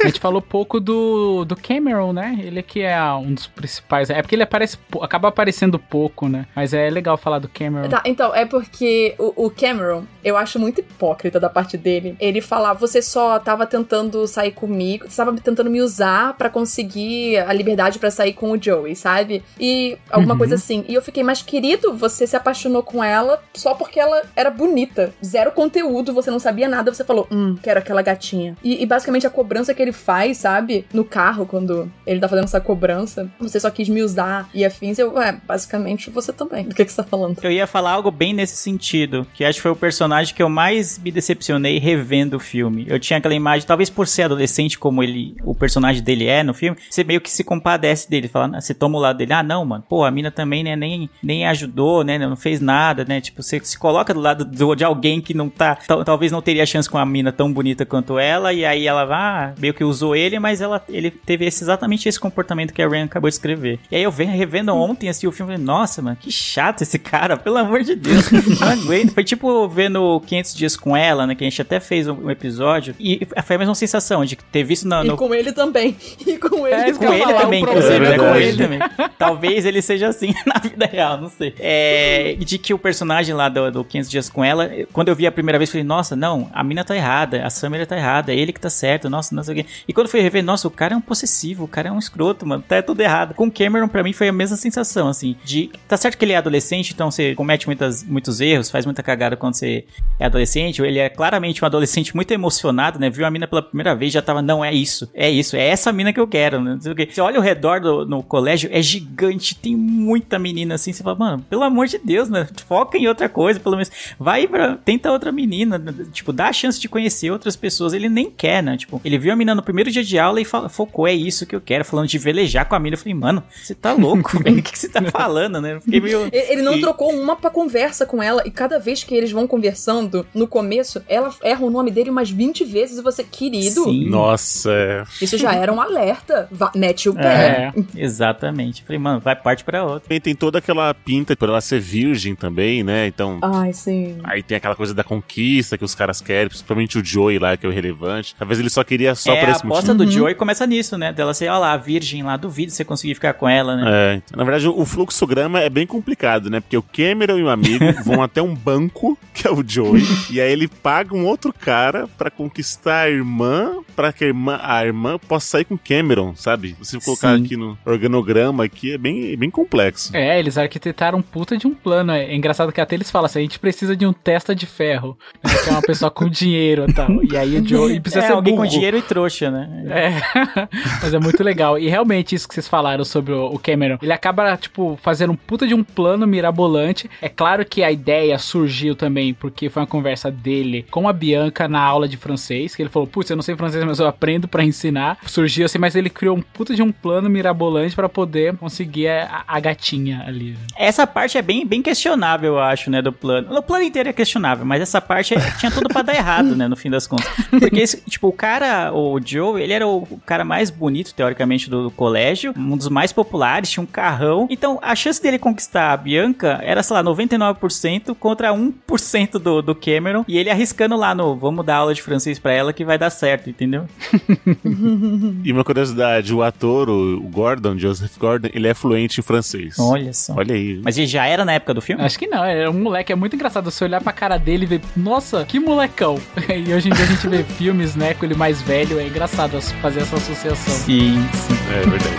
A gente falou pouco do, do Cameron, né? Ele que é um dos principais. É porque ele aparece, acaba aparecendo pouco, né? Mas é legal falar do Cameron. Tá, então, é porque o, o Cameron, eu acho muito hipócrita da parte dele. Ele falar, você só tava tentando sair comigo, você tava tentando me usar pra conseguir a liberdade pra sair com o Joey, sabe? E alguma Uhum. coisa assim. E eu fiquei, mas querido, você se apaixonou com ela só porque ela era bonita. Zero conteúdo, você não sabia nada, você falou, hum, quero aquela gatinha. E, e basicamente a cobrança que ele faz, sabe? No carro, quando ele tá fazendo essa cobrança, você só quis me usar e afins, eu, ué, basicamente você também. Do que, que você tá falando? Eu ia falar algo bem nesse sentido, que acho que foi o personagem que eu mais me decepcionei revendo o filme. Eu tinha aquela imagem, talvez por ser adolescente como ele, o personagem dele é no filme, você meio que se compadece dele, fala, você toma o lado dele, ah não, mano, pô, a mina também, né, nem, nem ajudou, né, não fez nada, né, tipo, você se coloca do lado do- de alguém que não tá, tal- talvez não teria chance com a mina tão bonita quanto ela, e aí ela ah, meio que usou ele, mas ela, ele teve esse, exatamente esse comportamento que a Ryan acabou de escrever. E aí eu venho revendo ontem, assim, o filme, falei, nossa, mano, que chato esse cara, pelo amor de Deus, *laughs* não aguento. Foi tipo vendo 500 Dias com ela, né, que a gente até fez um, episódio, e foi a mesma sensação de ter visto na, E no, com ele também. *laughs* E com ele É, isso que com ele falar, também, inclusive, né? é Com ele também. *laughs* Talvez ele seja assim na vida real, não sei. É, de que o personagem lá do, do 500 Dias com ela, quando eu vi a primeira vez, eu falei, nossa, não, a mina tá errada, a Summer tá errada, é ele que tá certo, nossa, não sei o quê. E quando fui rever, nossa, o cara é um possessivo, o cara é um escroto, mano, tá tudo errado. Com o Cameron, pra mim, foi a mesma sensação, assim, de, tá certo que ele é adolescente, então você comete muitas, muitos erros, faz muita cagada quando você é adolescente, ou ele é claramente um adolescente muito emocionado, né, viu a mina pela primeira vez, já tava, não, é isso, é isso, é essa mina que eu quero, né, não sei o quê. Você olha ao redor do, no colégio, é gigante, tem muita menina assim, você fala, mano, pelo amor de Deus, né, foca em outra coisa, pelo menos, vai pra, tenta outra menina, tipo, dá a chance de conhecer outras pessoas, ele nem quer, né, tipo, ele viu a menina no primeiro dia de aula e fala, focou, é isso que eu quero, falando de velejar com a mina, eu falei, mano, você tá louco, *laughs* velho, o que, que você tá falando, né, eu fiquei meio... Ele não E- trocou uma pra conversa com ela, e cada vez que eles vão conversando, no começo, ela erra o nome dele umas 20 vezes, e você, querido, Sim. Nossa, isso já era um alerta. Vá, mete o pé. É, exatamente. Eu Falei, mano, vai parte pra outra. Também tem toda aquela pinta por ela ser virgem também, né? Então. Ai, sim. Aí tem aquela coisa da conquista que os caras querem, principalmente o Joey lá, que é o relevante. Talvez ele só queria só é, por a esse aposta motivo. do Joey começa nisso, né? Dela ser, ó lá, a virgem lá, duvido você conseguir ficar com ela, né? É, então, na verdade, o fluxograma é bem complicado, né? Porque o Cameron e o amigo *laughs* vão até um banco, que é o Joey, e aí ele paga um outro cara pra conquistar a irmã, pra que a irmã, a irmã possa sair com o Cameron, sabe? Se colocar Sim. aqui no organograma aqui, é bem, bem complexo. É, eles arquitetaram puta de um plano. É engraçado que até eles falam assim: a gente precisa de um testa de ferro. né, Que é uma pessoa com *laughs* dinheiro e tal. E aí o Joe. E precisa é, ser alguém burro. com dinheiro e trouxa, né? É, *laughs* mas é muito legal. E realmente, isso que vocês falaram sobre o Cameron, ele acaba, tipo, fazendo um puta de um plano mirabolante. É claro que a ideia surgiu também porque foi uma conversa dele com a Bianca na aula de francês, que ele falou, putz, eu não sei francês, mas eu aprendo pra ensinar. Surgiu assim, mas ele criou um puta de um plano mirabolante pra poder conseguir a, a gatinha ali. Essa parte é bem, bem questionável, eu acho, né, do plano. O plano inteiro é questionável, mas essa parte é- tinha tudo pra dar errado, né, no fim das contas. *laughs* Porque, esse- tipo, o cara, o Joe, ele era o cara mais bonito, teoricamente, do, colégio, um dos mais populares, tinha um carrão. Então, a chance dele conquistar a Bianca era, sei lá, 99% contra 1% do, do Cameron. E ele arriscando lá no, vamos dar aula de francês pra ela que vai dar certo, entendeu? *laughs* E uma curiosidade, o ator, o o Gordon, Joseph Gordon, ele é fluente em francês. Olha só. Olha aí. Mas ele já era na época do filme? Acho que não, é um moleque, é muito engraçado você olhar pra cara dele e ver, nossa, que molecão. *laughs* E hoje em dia a gente vê filmes, né, com ele mais velho, é engraçado fazer essa associação. Sim, sim. É verdade.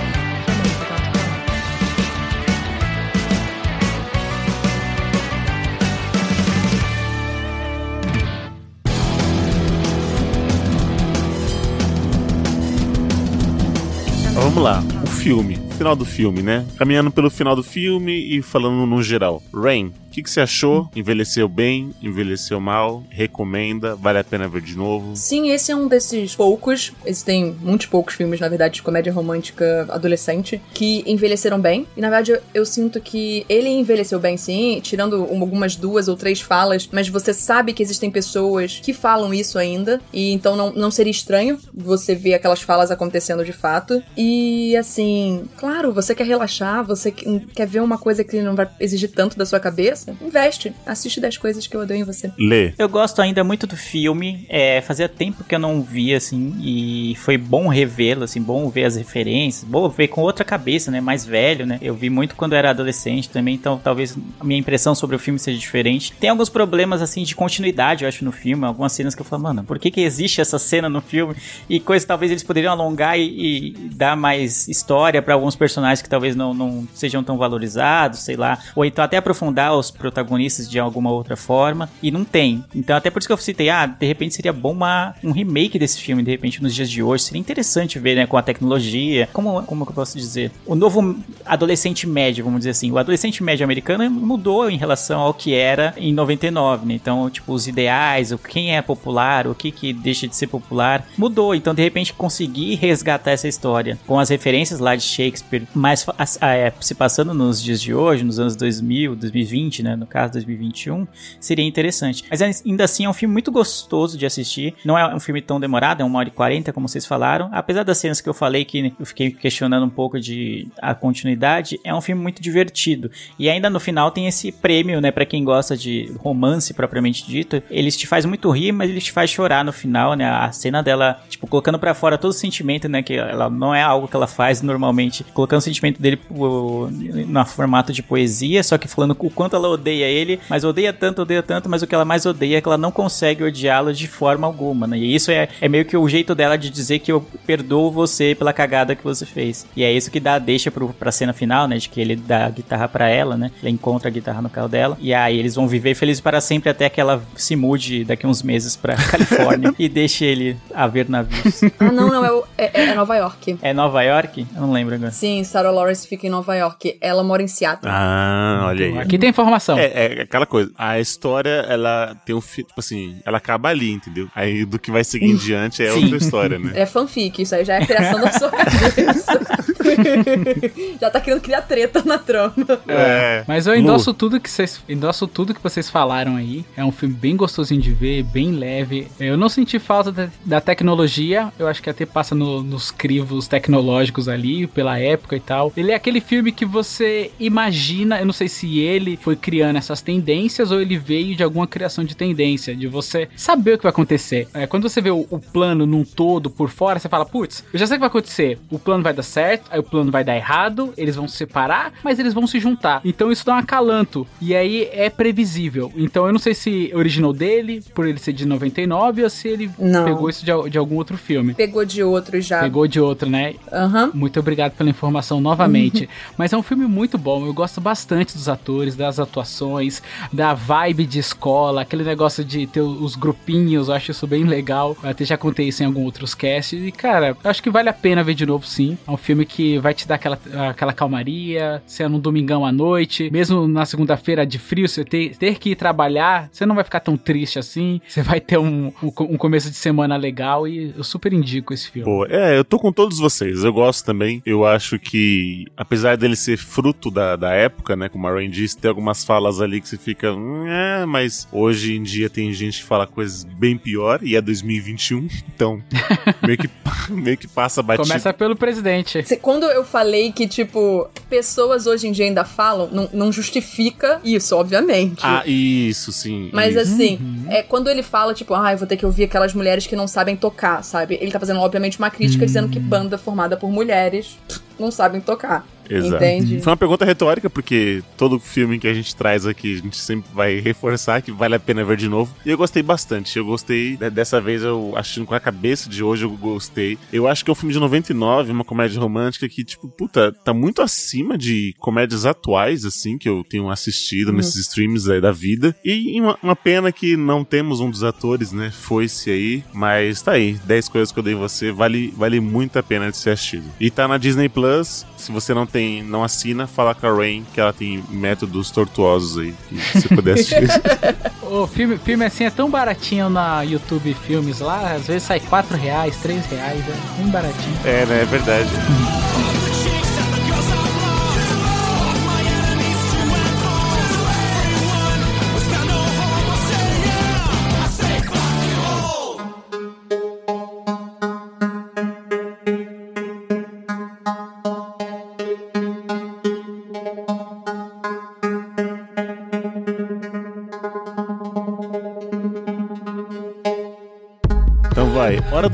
Então, vamos lá. O filme final do filme, né? Caminhando pelo final do filme e falando no geral. Rain, que, que você achou? Envelheceu bem? Envelheceu mal? Recomenda? Vale a pena ver de novo? Sim, esse é um desses poucos. Existem muitos poucos filmes, na verdade, de comédia romântica adolescente que envelheceram bem. E na verdade eu, eu sinto que ele envelheceu bem, sim, tirando um- algumas duas ou três falas, mas você sabe que existem pessoas que falam isso ainda. E então não, não seria estranho você ver aquelas falas acontecendo de fato. E assim, claro, você quer relaxar, você que- quer ver uma coisa que não vai exigir tanto da sua cabeça, investe. Assiste 10 coisas que eu odeio em você. Lê. Eu gosto ainda muito do filme. É, fazia tempo que eu não via, assim, e foi bom revê-lo, assim, bom ver as referências, bom ver com outra cabeça, né? Mais velho, né? Eu vi muito quando eu era adolescente também, então talvez a minha impressão sobre o filme seja diferente. Tem alguns problemas, assim, de continuidade, eu acho, no filme. Algumas cenas que eu falo, mano, por que, que existe essa cena no filme? E coisas que talvez eles poderiam alongar e, e dar mais história pra alguns personagens que talvez não, não sejam tão valorizados, sei lá. Ou então até aprofundar os protagonistas de alguma outra forma. E não tem. Então, até por isso que eu citei, ah, de repente seria bom uma, um remake desse filme, de repente, nos dias de hoje. Seria interessante ver, né, com a tecnologia. Como, como que eu posso dizer? O novo adolescente médio, vamos dizer assim. O adolescente médio americano mudou em relação ao que era em 99, né? Então, tipo, os ideais, o quem é popular, o que que deixa de ser popular, mudou. Então, de repente, conseguir resgatar essa história com as referências lá de Shakespeare, mas é, se passando nos dias de hoje, nos anos 2000, 2020, né? No caso, 2021, seria interessante. Mas ainda assim, é um filme muito gostoso de assistir. Não é um filme tão demorado, é uma hora e quarenta, como vocês falaram. Apesar das cenas que eu falei que eu fiquei questionando um pouco de a continuidade, é um filme muito divertido. E ainda no final tem esse prêmio, né, Pra quem gosta de romance propriamente dito. Ele te faz muito rir, mas ele te faz chorar no final, né? A cena dela, tipo, colocando pra fora todo o sentimento, né, que ela não é algo que ela faz normalmente, colocando o sentimento dele no formato de poesia, só que falando o quanto ela odeia ele, mas odeia tanto, odeia tanto, mas o que ela mais odeia é que ela não consegue odiá-lo de forma alguma, né? E isso é, é meio que o jeito dela de dizer que eu perdoo você pela cagada que você fez. E é isso que dá a deixa pro, pra cena final, né? De que ele dá a guitarra pra ela, né? Ele encontra a guitarra no carro dela. E aí eles vão viver felizes para sempre até que ela se mude daqui uns meses pra *laughs* Califórnia e deixe ele a ver navios. *laughs* Ah, não, não, é, o- é- é Nova York. É Nova York? Eu não lembro agora. Sim, Sarah Lawrence fica em Nova York. Ela mora em Seattle. Ah, olha aí. Aqui tem informação. É, é aquela coisa. A história, ela tem um. Tipo assim, ela acaba ali, entendeu? Aí do que vai seguir em *laughs* diante é Sim. outra história, né? É fanfic, isso aí já é a criação da sua *laughs* cabeça. *laughs* já tá querendo criar treta na trama. É. Mas eu endosso tudo que vocês endosso tudo que vocês falaram aí. É um filme bem gostosinho de ver, bem leve. Eu não senti falta da, da tecnologia. Eu acho que até passa no- nos crivos tecnológicos ali pela época e tal. Ele é aquele filme que você imagina. Eu não sei se ele foi criando essas tendências ou ele veio de alguma criação de tendência, de você saber o que vai acontecer. É, quando você vê o, o plano num todo por fora, você fala, putz, eu já sei o que vai acontecer. O plano vai dar certo, aí o plano vai dar errado, eles vão se separar, mas eles vão se juntar. Então isso dá um acalanto. E aí é previsível. Então eu não sei se originou dele, por ele ser de 99, ou se ele Não. pegou isso de, de algum outro filme. Pegou de outro já. Pegou de outro, né? Aham. Muito obrigado pela informação novamente. *laughs* Mas é um filme muito bom. Eu gosto bastante dos atores, das atuações, da vibe de escola, aquele negócio de ter os grupinhos. Eu acho isso bem legal. Eu até já contei isso em alguns outros casts. E, cara, eu acho que vale a pena ver de novo, sim. É um filme que vai te dar aquela, aquela calmaria, sendo um domingão à noite. Mesmo na segunda-feira de frio, você ter, ter que ir trabalhar, você não vai ficar tão triste assim. Você vai ter um, um, um começo de semana legal. E eu super indico esse filme. Pô, é, eu tô com todos vocês. Eu gosto também. Eu acho que, apesar dele ser fruto da, da época, né? Como a Rain disse, tem algumas falas ali que você fica. "Hum, É, mas hoje em dia tem gente que fala coisas bem pior e é 2021. Então, *laughs* meio que, meio que passa batido. Começa pelo presidente. Se- Quando eu falei que, tipo, pessoas hoje em dia ainda falam, não, não justifica isso, obviamente. Ah, isso, sim. Mas isso. assim, é quando ele fala, tipo, ah, eu vou ter que ouvir aquelas mulheres que não sabem tocar, sabe? Ele tá fazendo, obviamente, uma crítica dizendo que banda formada por mulheres não sabem tocar. Exato. Entende? Foi uma pergunta retórica, porque todo filme que a gente traz aqui, a gente sempre vai reforçar que vale a pena ver de novo. E eu gostei bastante. Eu gostei, né, dessa vez eu assistindo com a cabeça de hoje, eu gostei. Eu acho que é um filme de 99, uma comédia romântica que, tipo, puta, tá muito acima de comédias atuais, assim, que eu tenho assistido nesses streams aí da vida. E uma, uma pena que não temos um dos atores, né? Foi-se aí, mas tá aí. 10 coisas que eu dei você, vale, vale muito a pena de ser assistido. E tá na Disney Plus. Se você não tem, não assina, fala com a Rain que ela tem métodos tortuosos aí, que você puder assistir. *laughs* O filme, filme assim é tão baratinho na YouTube Filmes lá, às vezes sai 4 reais, 3 reais, é bem baratinho. é, né? É verdade.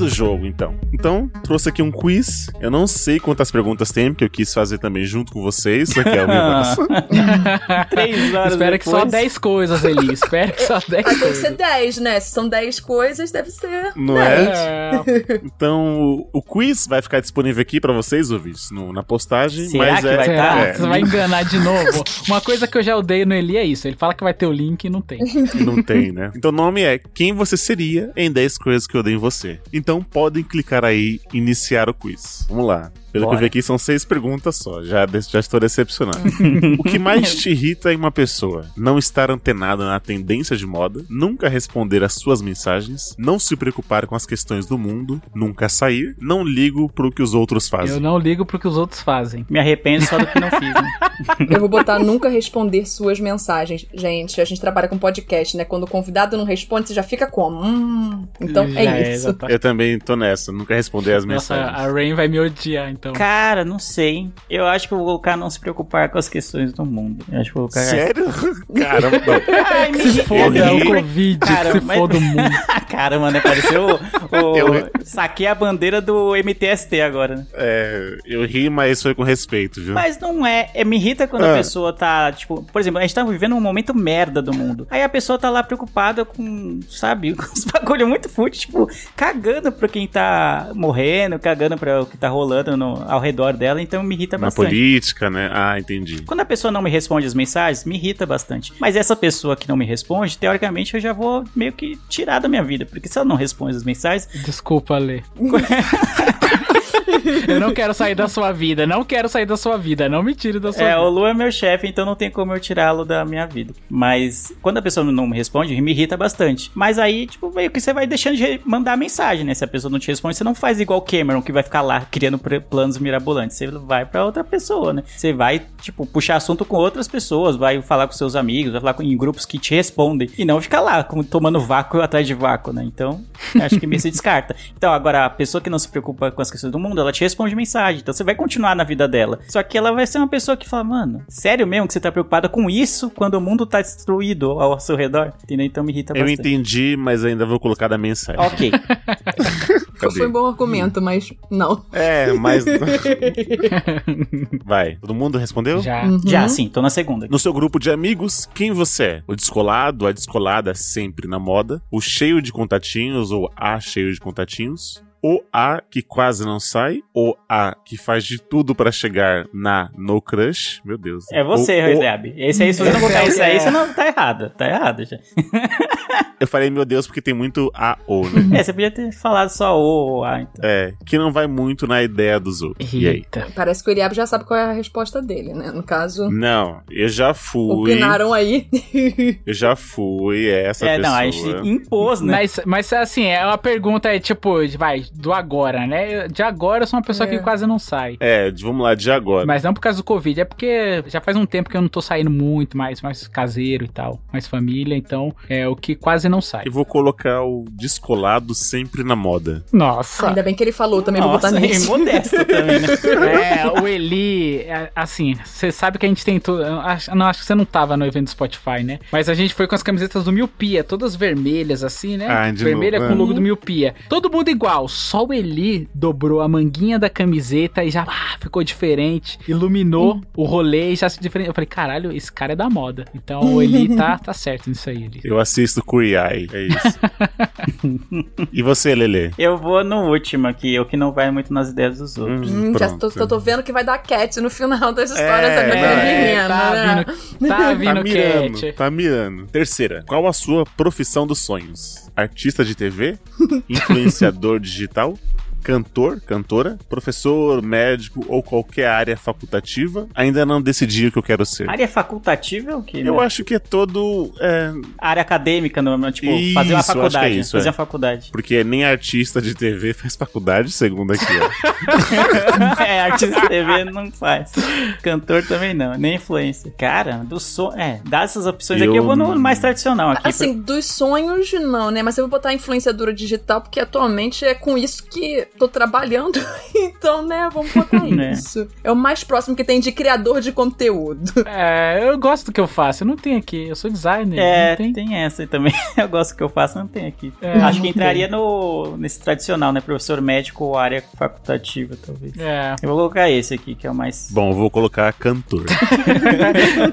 Do jogo então. Então, trouxe aqui um quiz. Eu não sei quantas perguntas tem, porque eu quis fazer também junto com vocês. Isso aqui é o meu *laughs* Três horas Espera que só depois. 10 coisas, Eli. Espera que só *laughs* 10 Aí tem que coisas. ser 10, né? Se são 10 coisas, deve ser. Não 10. é? É, *laughs* Então, o, o quiz vai ficar disponível aqui pra vocês, ouvintes, no- na postagem. Será mas que é, vai será? tá? é, Você vai enganar de novo? Uma coisa que eu já odeio no Eli é isso. Ele fala que vai ter o link e não tem. Não tem, né? Então o nome é Quem Você Seria em 10 Coisas que Eu Dei em Você. Então podem clicar aí iniciar o quiz. Vamos lá. Pelo que eu Bora. vi aqui, são seis perguntas só. Já, já estou decepcionado. *laughs* o que mais te irrita em uma pessoa? Não estar antenado na tendência de moda, nunca responder às suas mensagens, não se preocupar com as questões do mundo, nunca sair, não ligo pro que os outros fazem. Eu não ligo pro que os outros fazem. Me arrependo só do que não fiz, né? *laughs* Eu vou botar nunca responder suas mensagens. Gente, a gente trabalha com podcast, né? Quando o convidado não responde, você já fica como? Hum. Então Já é isso. exatamente. Eu também tô nessa, nunca responder as Nossa, mensagens. a Rain vai me odiar, então. Cara, não sei. Eu acho que eu vou colocar não se preocupar com as questões do mundo. Eu acho que eu vou colocar. Sério? *laughs* Caramba. Ai, me Se foda Eu o. Covid, Cara, se mas- foda o mundo. *laughs* Caramba, né? Pareceu o. o- *laughs* Eu- Saquei a bandeira do MTST agora, né? É, eu ri, mas foi com respeito, viu? Mas não é. é me irrita quando Ah. a pessoa tá, tipo, por exemplo, a gente tá vivendo um momento merda do mundo. Aí a pessoa tá lá preocupada com, sabe, com os bagulho muito fútil, tipo, cagando pra quem tá morrendo, cagando pra o que tá rolando no- ao redor dela, então me irrita Na bastante. política, né? Ah, entendi. Quando a pessoa não me responde as mensagens, me irrita bastante. Mas essa pessoa que não me responde, teoricamente eu já vou meio que tirar da minha vida. Porque se ela não responde as mensagens, Desculpa, Lê. *laughs* Eu não quero sair da sua vida, não quero sair da sua vida, não me tire da sua É, o vida. Lu é meu chefe, então não tem como eu tirá-lo da minha vida. Mas quando a pessoa não me responde, me irrita bastante. Mas aí, tipo, meio que você vai deixando de mandar mensagem, né? Se a pessoa não te responde, você não faz igual o Cameron, que vai ficar lá criando planos mirabolantes. Você vai pra outra pessoa, né? Você vai, tipo, puxar assunto com outras pessoas, vai falar com seus amigos, vai falar com, em grupos que te respondem. E não ficar lá, como, tomando vácuo atrás de vácuo, né? Então, acho que meio se descarta. Então, agora, a pessoa que não se preocupa com as questões do mundo, ela te responde mensagem. Então, você vai continuar na vida dela. Só que ela vai ser uma pessoa que fala, mano, sério mesmo que você tá preocupada com isso quando o mundo tá destruído ao seu redor? Entendeu? Então, me irrita Eu bastante. entendi, mas ainda vou colocar da mensagem. Ok. Foi um bom argumento, mas não. É, mas. *laughs* Vai. Todo mundo respondeu? Já. Já, sim, tô na segunda. No seu grupo de amigos, quem você é? O descolado, a descolada sempre na moda, o cheio de contatinhos ou a cheio de contatinhos, o A que quase não sai, o A que faz de tudo pra chegar na No Crush. Meu Deus. É você, Roslab. Esse aí, se você não colocar esse aí, você não tá errado. Tá errado já. Eu falei, meu Deus, porque tem muito A ou, né? *laughs* É, você podia ter falado só o ou a, então. É, que não vai muito na ideia dos outros. E aí? Eita. Parece que o Eliab já sabe qual é a resposta dele, né? No caso, Não, eu já fui. opinaram aí. *laughs* Eu já fui essa É, pessoa. não, a gente impôs, né? Mas, mas assim, é uma pergunta, é tipo, vai, do agora, né? De agora eu sou uma pessoa É. que quase não sai. É, de- vamos lá, de agora. Mas não por causa do Covid, é porque já faz um tempo que eu não tô saindo muito, mais, mais caseiro e tal, mais família, então é o que quase não sai. Eu vou colocar o descolado sempre na moda. Nossa! Ainda bem que ele falou, também vou botar Nossa, e nisso. *laughs* modesto também, né? É, o Eli, é, assim, você sabe que a gente tentou. não, acho que você não tava no evento do Spotify, né? Mas a gente foi com as camisetas do Miopia, todas vermelhas, assim, né? Ah, de Vermelha novo, com é. o logo do Miopia. Todo mundo igual, só o Eli dobrou a manguinha da camiseta e já ah, ficou diferente, iluminou o rolê e já se diferenciou. Eu falei, caralho, esse cara é da moda. Então o Eli tá, *laughs* tá certo nisso aí, Eli. Eu assisto Eye, é isso. *laughs* e você, Lele? Eu vou no último aqui, o que não vai muito nas ideias dos outros. Hum, já Pronto. tô, tô, tô vendo que vai dar cat no final das histórias É, daquele vai. menino, tá né? vindo, tá vindo Tá mirando, cat. tá mirando. Terceira, qual a sua profissão dos sonhos? Artista de TV? *laughs* Influenciador digital? digital Cantor, cantora, professor, médico ou qualquer área facultativa, ainda não decidi o que eu quero ser. Área facultativa é o quê? Eu né? acho que é todo. é, Área acadêmica, não, não, tipo, Isso, fazer uma acho que é faculdade. isso, fazer é. uma faculdade. porque nem artista de TV faz faculdade, segundo aqui, ó. *laughs* é, artista de TV não faz. Cantor também não, nem influencer. Cara, do som. É, dessas opções aqui Eu eu vou no não- mais tradicional aqui. Assim, dos sonhos, não, né? Mas eu vou botar influenciadora digital, porque atualmente é com isso que tô trabalhando. *laughs* Então, né, vamos botar *laughs* É. isso. É o mais próximo que tem de criador de conteúdo. *laughs* É, eu gosto do que eu faço. Eu não tenho aqui. Eu sou designer. É, tem... tem. essa aí também. Eu gosto do que eu faço, não tem aqui. É, Acho que entraria no, nesse tradicional, né? Professor médico ou área facultativa, talvez. É. Eu vou colocar esse aqui, que é o mais. Bom, eu vou colocar cantor.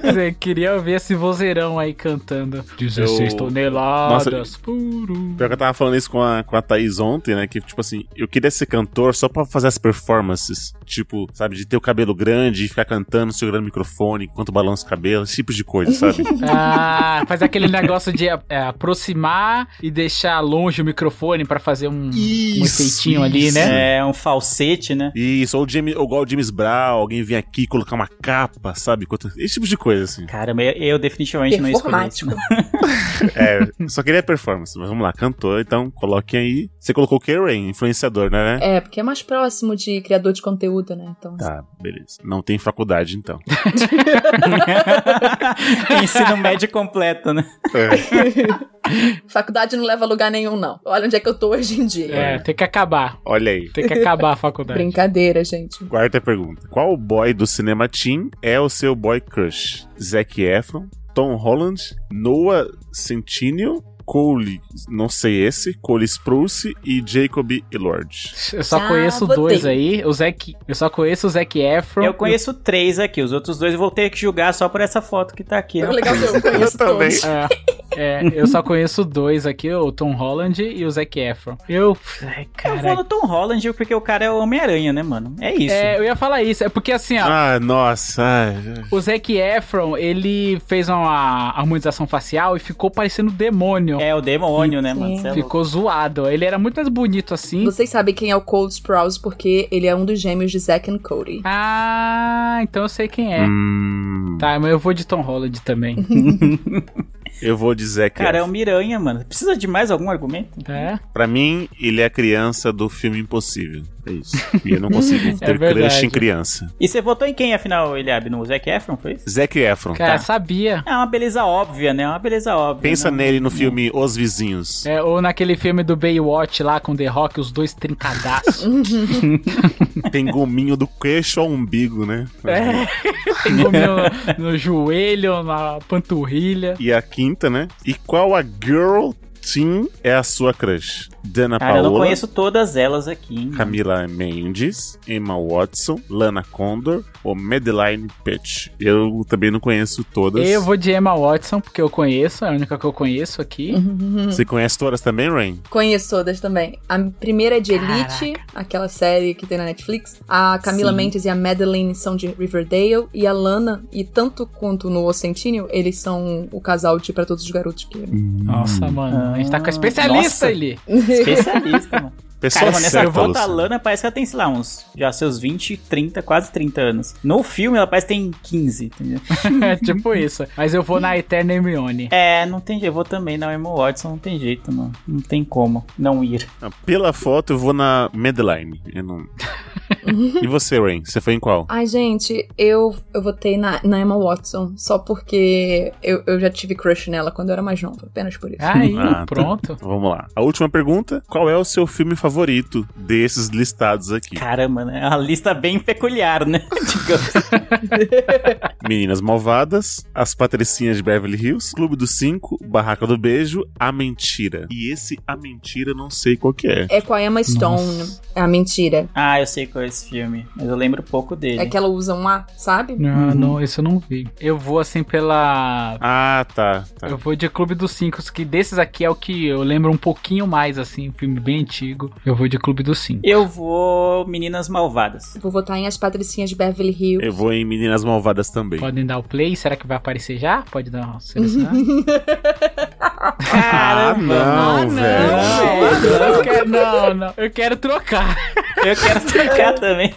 Você queria ver esse vozeirão aí cantando. 16 Eu- toneladas. Puro. Pior que eu tava falando isso com a, com a Thaís ontem, né? Que, tipo assim, eu queria ser cantor só pra fazer as performances. Tipo, sabe, de ter o cabelo grande e ficar cantando, segurando o microfone enquanto balança o cabelo, esse tipo de coisa, sabe? *laughs* Ah, faz aquele negócio de é, aproximar e deixar longe o microfone pra fazer um, um Isso, efeitinho ali, isso. né? É um falsete, né? Isso, ou, o James, ou igual o James Brown, alguém vir aqui e colocar uma capa, sabe? Esse tipo de coisa, assim. Caramba, eu, eu definitivamente não escolhi isso. *laughs* É, só queria performance, mas vamos lá, cantor, então coloquem aí. Você colocou o Karen, influenciador, né? É, porque é mais próximo de criador de conteúdo, né? Então, Tá, beleza. Não tem faculdade, então. *laughs* Ensino médio completo, né? *laughs* faculdade não leva a lugar nenhum, não. Olha onde é que eu tô hoje em dia. É, tem que acabar. Olha aí. Tem que acabar a faculdade. Brincadeira, gente. Quarta pergunta. Qual boy do cinema teen é o seu boy crush? Zac Efron, Tom Holland, Noah Centineo, Cole, não sei esse, Cole Spruce e Jacob Elord. Eu só Já conheço votei. dois aí. O Zac, eu só conheço o Zac Efron. Eu conheço três aqui, os outros dois eu vou ter que julgar só por essa foto que tá aqui. É Né? legal eu conheço Eu também. É, é, eu só conheço dois aqui, o Tom Holland e o Zac Efron. Eu. Ai, Eu vou cara. no Tom Holland porque o cara é o Homem-Aranha, né, mano? É isso. É, eu ia falar isso. É porque assim, ó. Ah, nossa. ai. O Zac Efron, ele fez uma harmonização facial e ficou parecendo demônio. É o demônio, né, Sim. mano? É. Ficou zoado. Ele era muito mais bonito assim. Vocês sabem quem é o Cole Sprouse porque ele é um dos gêmeos de Zack and Cody. Ah, então eu sei quem é. Hum, Tá, mas eu vou de Tom Holland também. *laughs* eu vou dizer que Cara, é o Miranha, mano. Precisa de mais algum argumento? É? pra mim ele é a criança do filme Impossível. É isso. E eu não consigo *laughs* ter crush verdade. em criança. E você votou em quem, afinal, Eliabe? No Zac Efron, foi isso? Zac Efron. Cara, Tá. sabia. É uma beleza óbvia, né? É uma beleza óbvia. Pensa não- nele no filme Os Vizinhos. É, ou naquele filme do Baywatch lá com The Rock, os dois trincadaços. *laughs* Tem gominho do queixo ao umbigo, né? É. *laughs* Tem gominho no, no joelho, na panturrilha. E a quinta, né? E qual a girl teen é a sua crush? Dana Cara, eu não Paola, conheço todas elas aqui, hein? Camila Mendes, Emma Watson, Lana Condor ou Madeline Pitch. Eu também não conheço todas. Eu vou de Emma Watson, porque eu conheço, é a única que eu conheço aqui. Você conhece todas também, Rain? Conheço todas também. A primeira é de Elite, aquela série que tem na Netflix. A Camila Sim. Mendes e a Madeline são de Riverdale. E a Lana, e tanto quanto no O Centineo, eles são o casal de Pra Todos os Garotos que... Nossa, mano, a gente tá com a Ah, especialista nossa. ali. *laughs* Especialista, mano. Pessoa nessa certa, foto a Luciano. Lana parece que ela tem, sei lá, uns já seus 20, 30, quase 30 anos. No filme ela parece que tem 15, entendeu? *laughs* É tipo isso. Mas eu vou na Eterna Hermione. É, não tem jeito. Eu vou também na Emma Watson, não tem jeito, mano. Não tem como não ir. Ah, Pela foto, eu vou na Madeline. Eu não... *laughs* e você, Rain? Você foi em qual? Ai, gente, eu, eu votei na, na Emma Watson só porque eu, eu já tive crush nela quando eu era mais nova, apenas por isso. Aí, Ah, tá. pronto. Vamos lá. A última pergunta: qual é o seu filme favorito desses listados aqui? Caramba, né? É uma lista bem peculiar, né? *laughs* Digamos. *laughs* Meninas Malvadas, As Patricinhas de Beverly Hills, Clube dos Cinco, Barraca do Beijo, A Mentira. E esse A Mentira eu não sei qual que é. É com a Emma Stone. É a mentira. Ah, eu sei qual é esse filme, mas eu lembro pouco dele. É que ela usa um A, sabe? Não, não, esse eu não vi. Eu vou assim pela. Ah, tá. tá. Eu vou de Clube dos Cinco, que desses aqui é o que eu lembro um pouquinho mais, assim, um filme bem antigo. Eu vou de Clube dos Cinco. Eu vou Meninas Malvadas. Vou votar em As Patricinhas de Beverly Hills. Eu vou em Meninas Malvadas também. Podem dar o play? Será que vai aparecer já? Pode dar uma selecionar? *laughs* Ah, não, velho. eu quero, não, não. Eu quero trocar. Eu quero trocar também.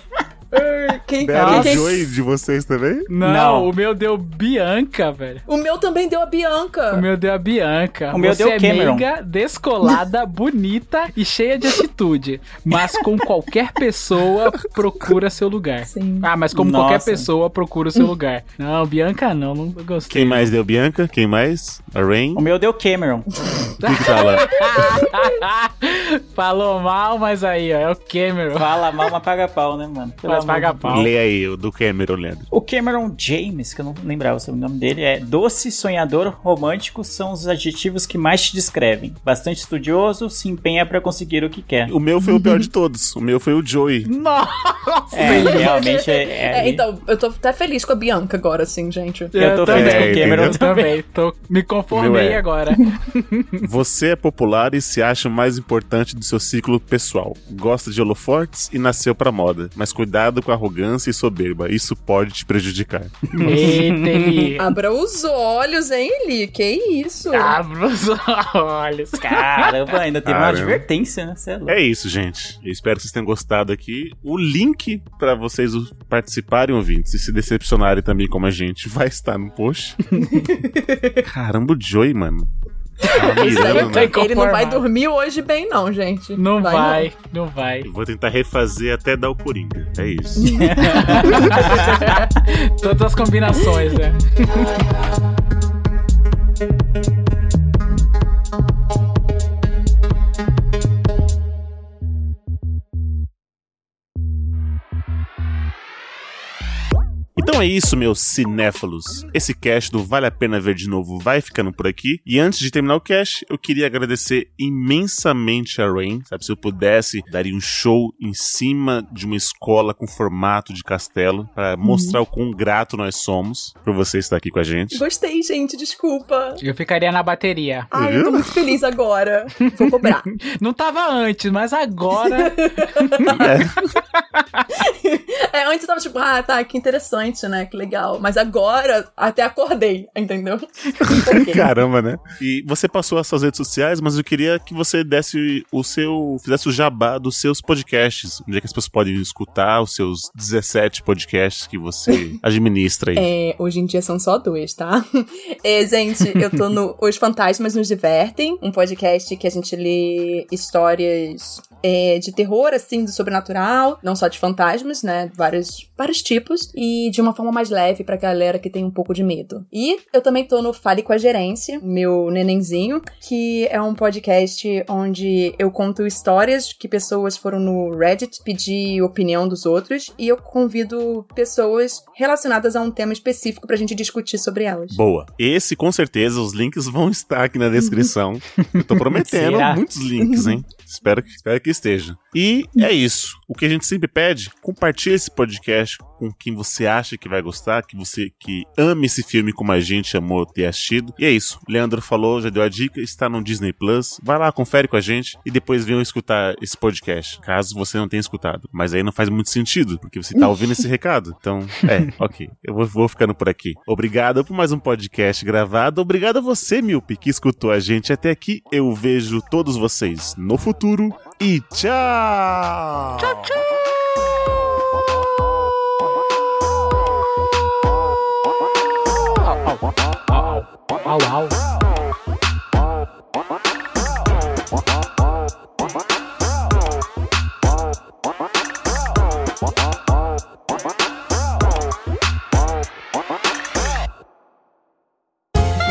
Quem, Bela quem- Joy de vocês também? Não, Não. o meu deu Bianca, velho. O meu também deu a Bianca. O meu deu a Bianca. O meu Você deu é Cameron. meiga, descolada, *laughs* bonita e cheia de atitude. Mas com qualquer pessoa, procura seu lugar. Sim. Ah, mas como Nossa. qualquer pessoa, procura o seu lugar. Não, Bianca não, não gostei. Quem mais deu Bianca? Quem mais? A Rain? O meu deu Cameron. *laughs* O que que fala? *laughs* Falou mal, mas aí, ó, é o Cameron. Fala mal, mas paga pau, né, mano? Pelo Mas paga pau. Lê aí, o do Cameron, Leandro. O Cameron James, que eu não lembrava o nome dele, é doce, sonhador, romântico são os adjetivos que mais te descrevem. Bastante estudioso, se empenha pra conseguir o que quer. O meu foi o pior de todos. O meu foi o Joey. *laughs* Nossa! É, realmente é. é- É, então, eu tô até feliz com a Bianca agora, assim, gente. Eu tô também, feliz com o Cameron entendeu? também. tô, me conformei é. agora. *laughs* Você é popular e se acha o mais importante do seu ciclo pessoal. Gosta de holofortes e nasceu pra moda. Mas cuidado com arrogância e soberba. Isso pode te prejudicar. Eita, ele... *laughs* Abra os olhos, hein, Eli? Que isso? Abra os olhos. Caramba, ainda teve uma Caramba. advertência, né? É louco. É isso, gente. Eu espero que vocês tenham gostado aqui. O link pra vocês participarem, ouvintes, e se decepcionarem também como a gente, vai estar no post. *laughs* Caramba, o Joey, mano. Mirando, né? Ele não vai dormir hoje bem, não, gente. Não vai, não vai. Eu vou tentar refazer até dar o Coringa. É isso. *laughs* Todas as combinações, né? *laughs* Então é isso, meus cinéfalos. Esse cast do Vale a Pena Ver de Novo vai ficando por aqui. E antes de terminar o cast, eu queria agradecer imensamente a Rain. Sabe, se eu pudesse, daria um show em cima de uma escola com formato de castelo para mostrar o quão grato nós somos por você estar aqui com a gente. Gostei, gente, desculpa. Eu ficaria na bateria. Ai, eu tô muito feliz agora. Vou cobrar. *laughs* Não tava antes, mas agora. *laughs* É, antes eu tava tipo, ah, tá, que interessante, né? Que legal. Mas agora até acordei, entendeu? *laughs* Caramba, né? E você passou as suas redes sociais, mas eu queria que você desse o seu. fizesse o jabá dos seus podcasts. Onde é que as pessoas podem escutar os seus 17 podcasts que você *laughs* administra aí? É, hoje em dia são só dois, tá? *laughs* É, gente, eu tô no Os Fantasmas Nos Divertem, um podcast que a gente lê histórias é, de terror, assim, do sobrenatural, não só de fantasmas, né? Vários, vários tipos, e de uma forma mais leve pra galera que tem um pouco de medo. E eu também tô no Fale com a Gerência, meu nenenzinho, que é um podcast onde eu conto histórias que pessoas foram no Reddit pedir opinião dos outros, e eu convido pessoas relacionadas a um tema específico pra gente discutir sobre elas. Boa. Esse, com certeza, os links vão estar aqui na descrição. *laughs* Eu tô prometendo Será? muitos links, hein? Espero que, espero que esteja. E é isso. O que a gente sempre pede, compartilhe esse podcast com quem você acha que vai gostar, que você que ame esse filme como a gente amou ter assistido. E é isso. Leandro falou, já deu a dica, está no Disney Plus. Vai lá, confere com a gente e depois venham escutar esse podcast, caso você não tenha escutado. Mas aí não faz muito sentido, porque você tá ouvindo esse recado. Então, é, *laughs* ok. Eu vou, vou ficando por aqui. Obrigado por mais um podcast gravado. Obrigado a você, Milpe, que escutou a gente até aqui. Eu vejo todos vocês no futuro e tchau! Tchau, tchau! Au, au.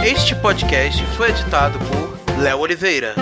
Este podcast foi editado por Léo Oliveira.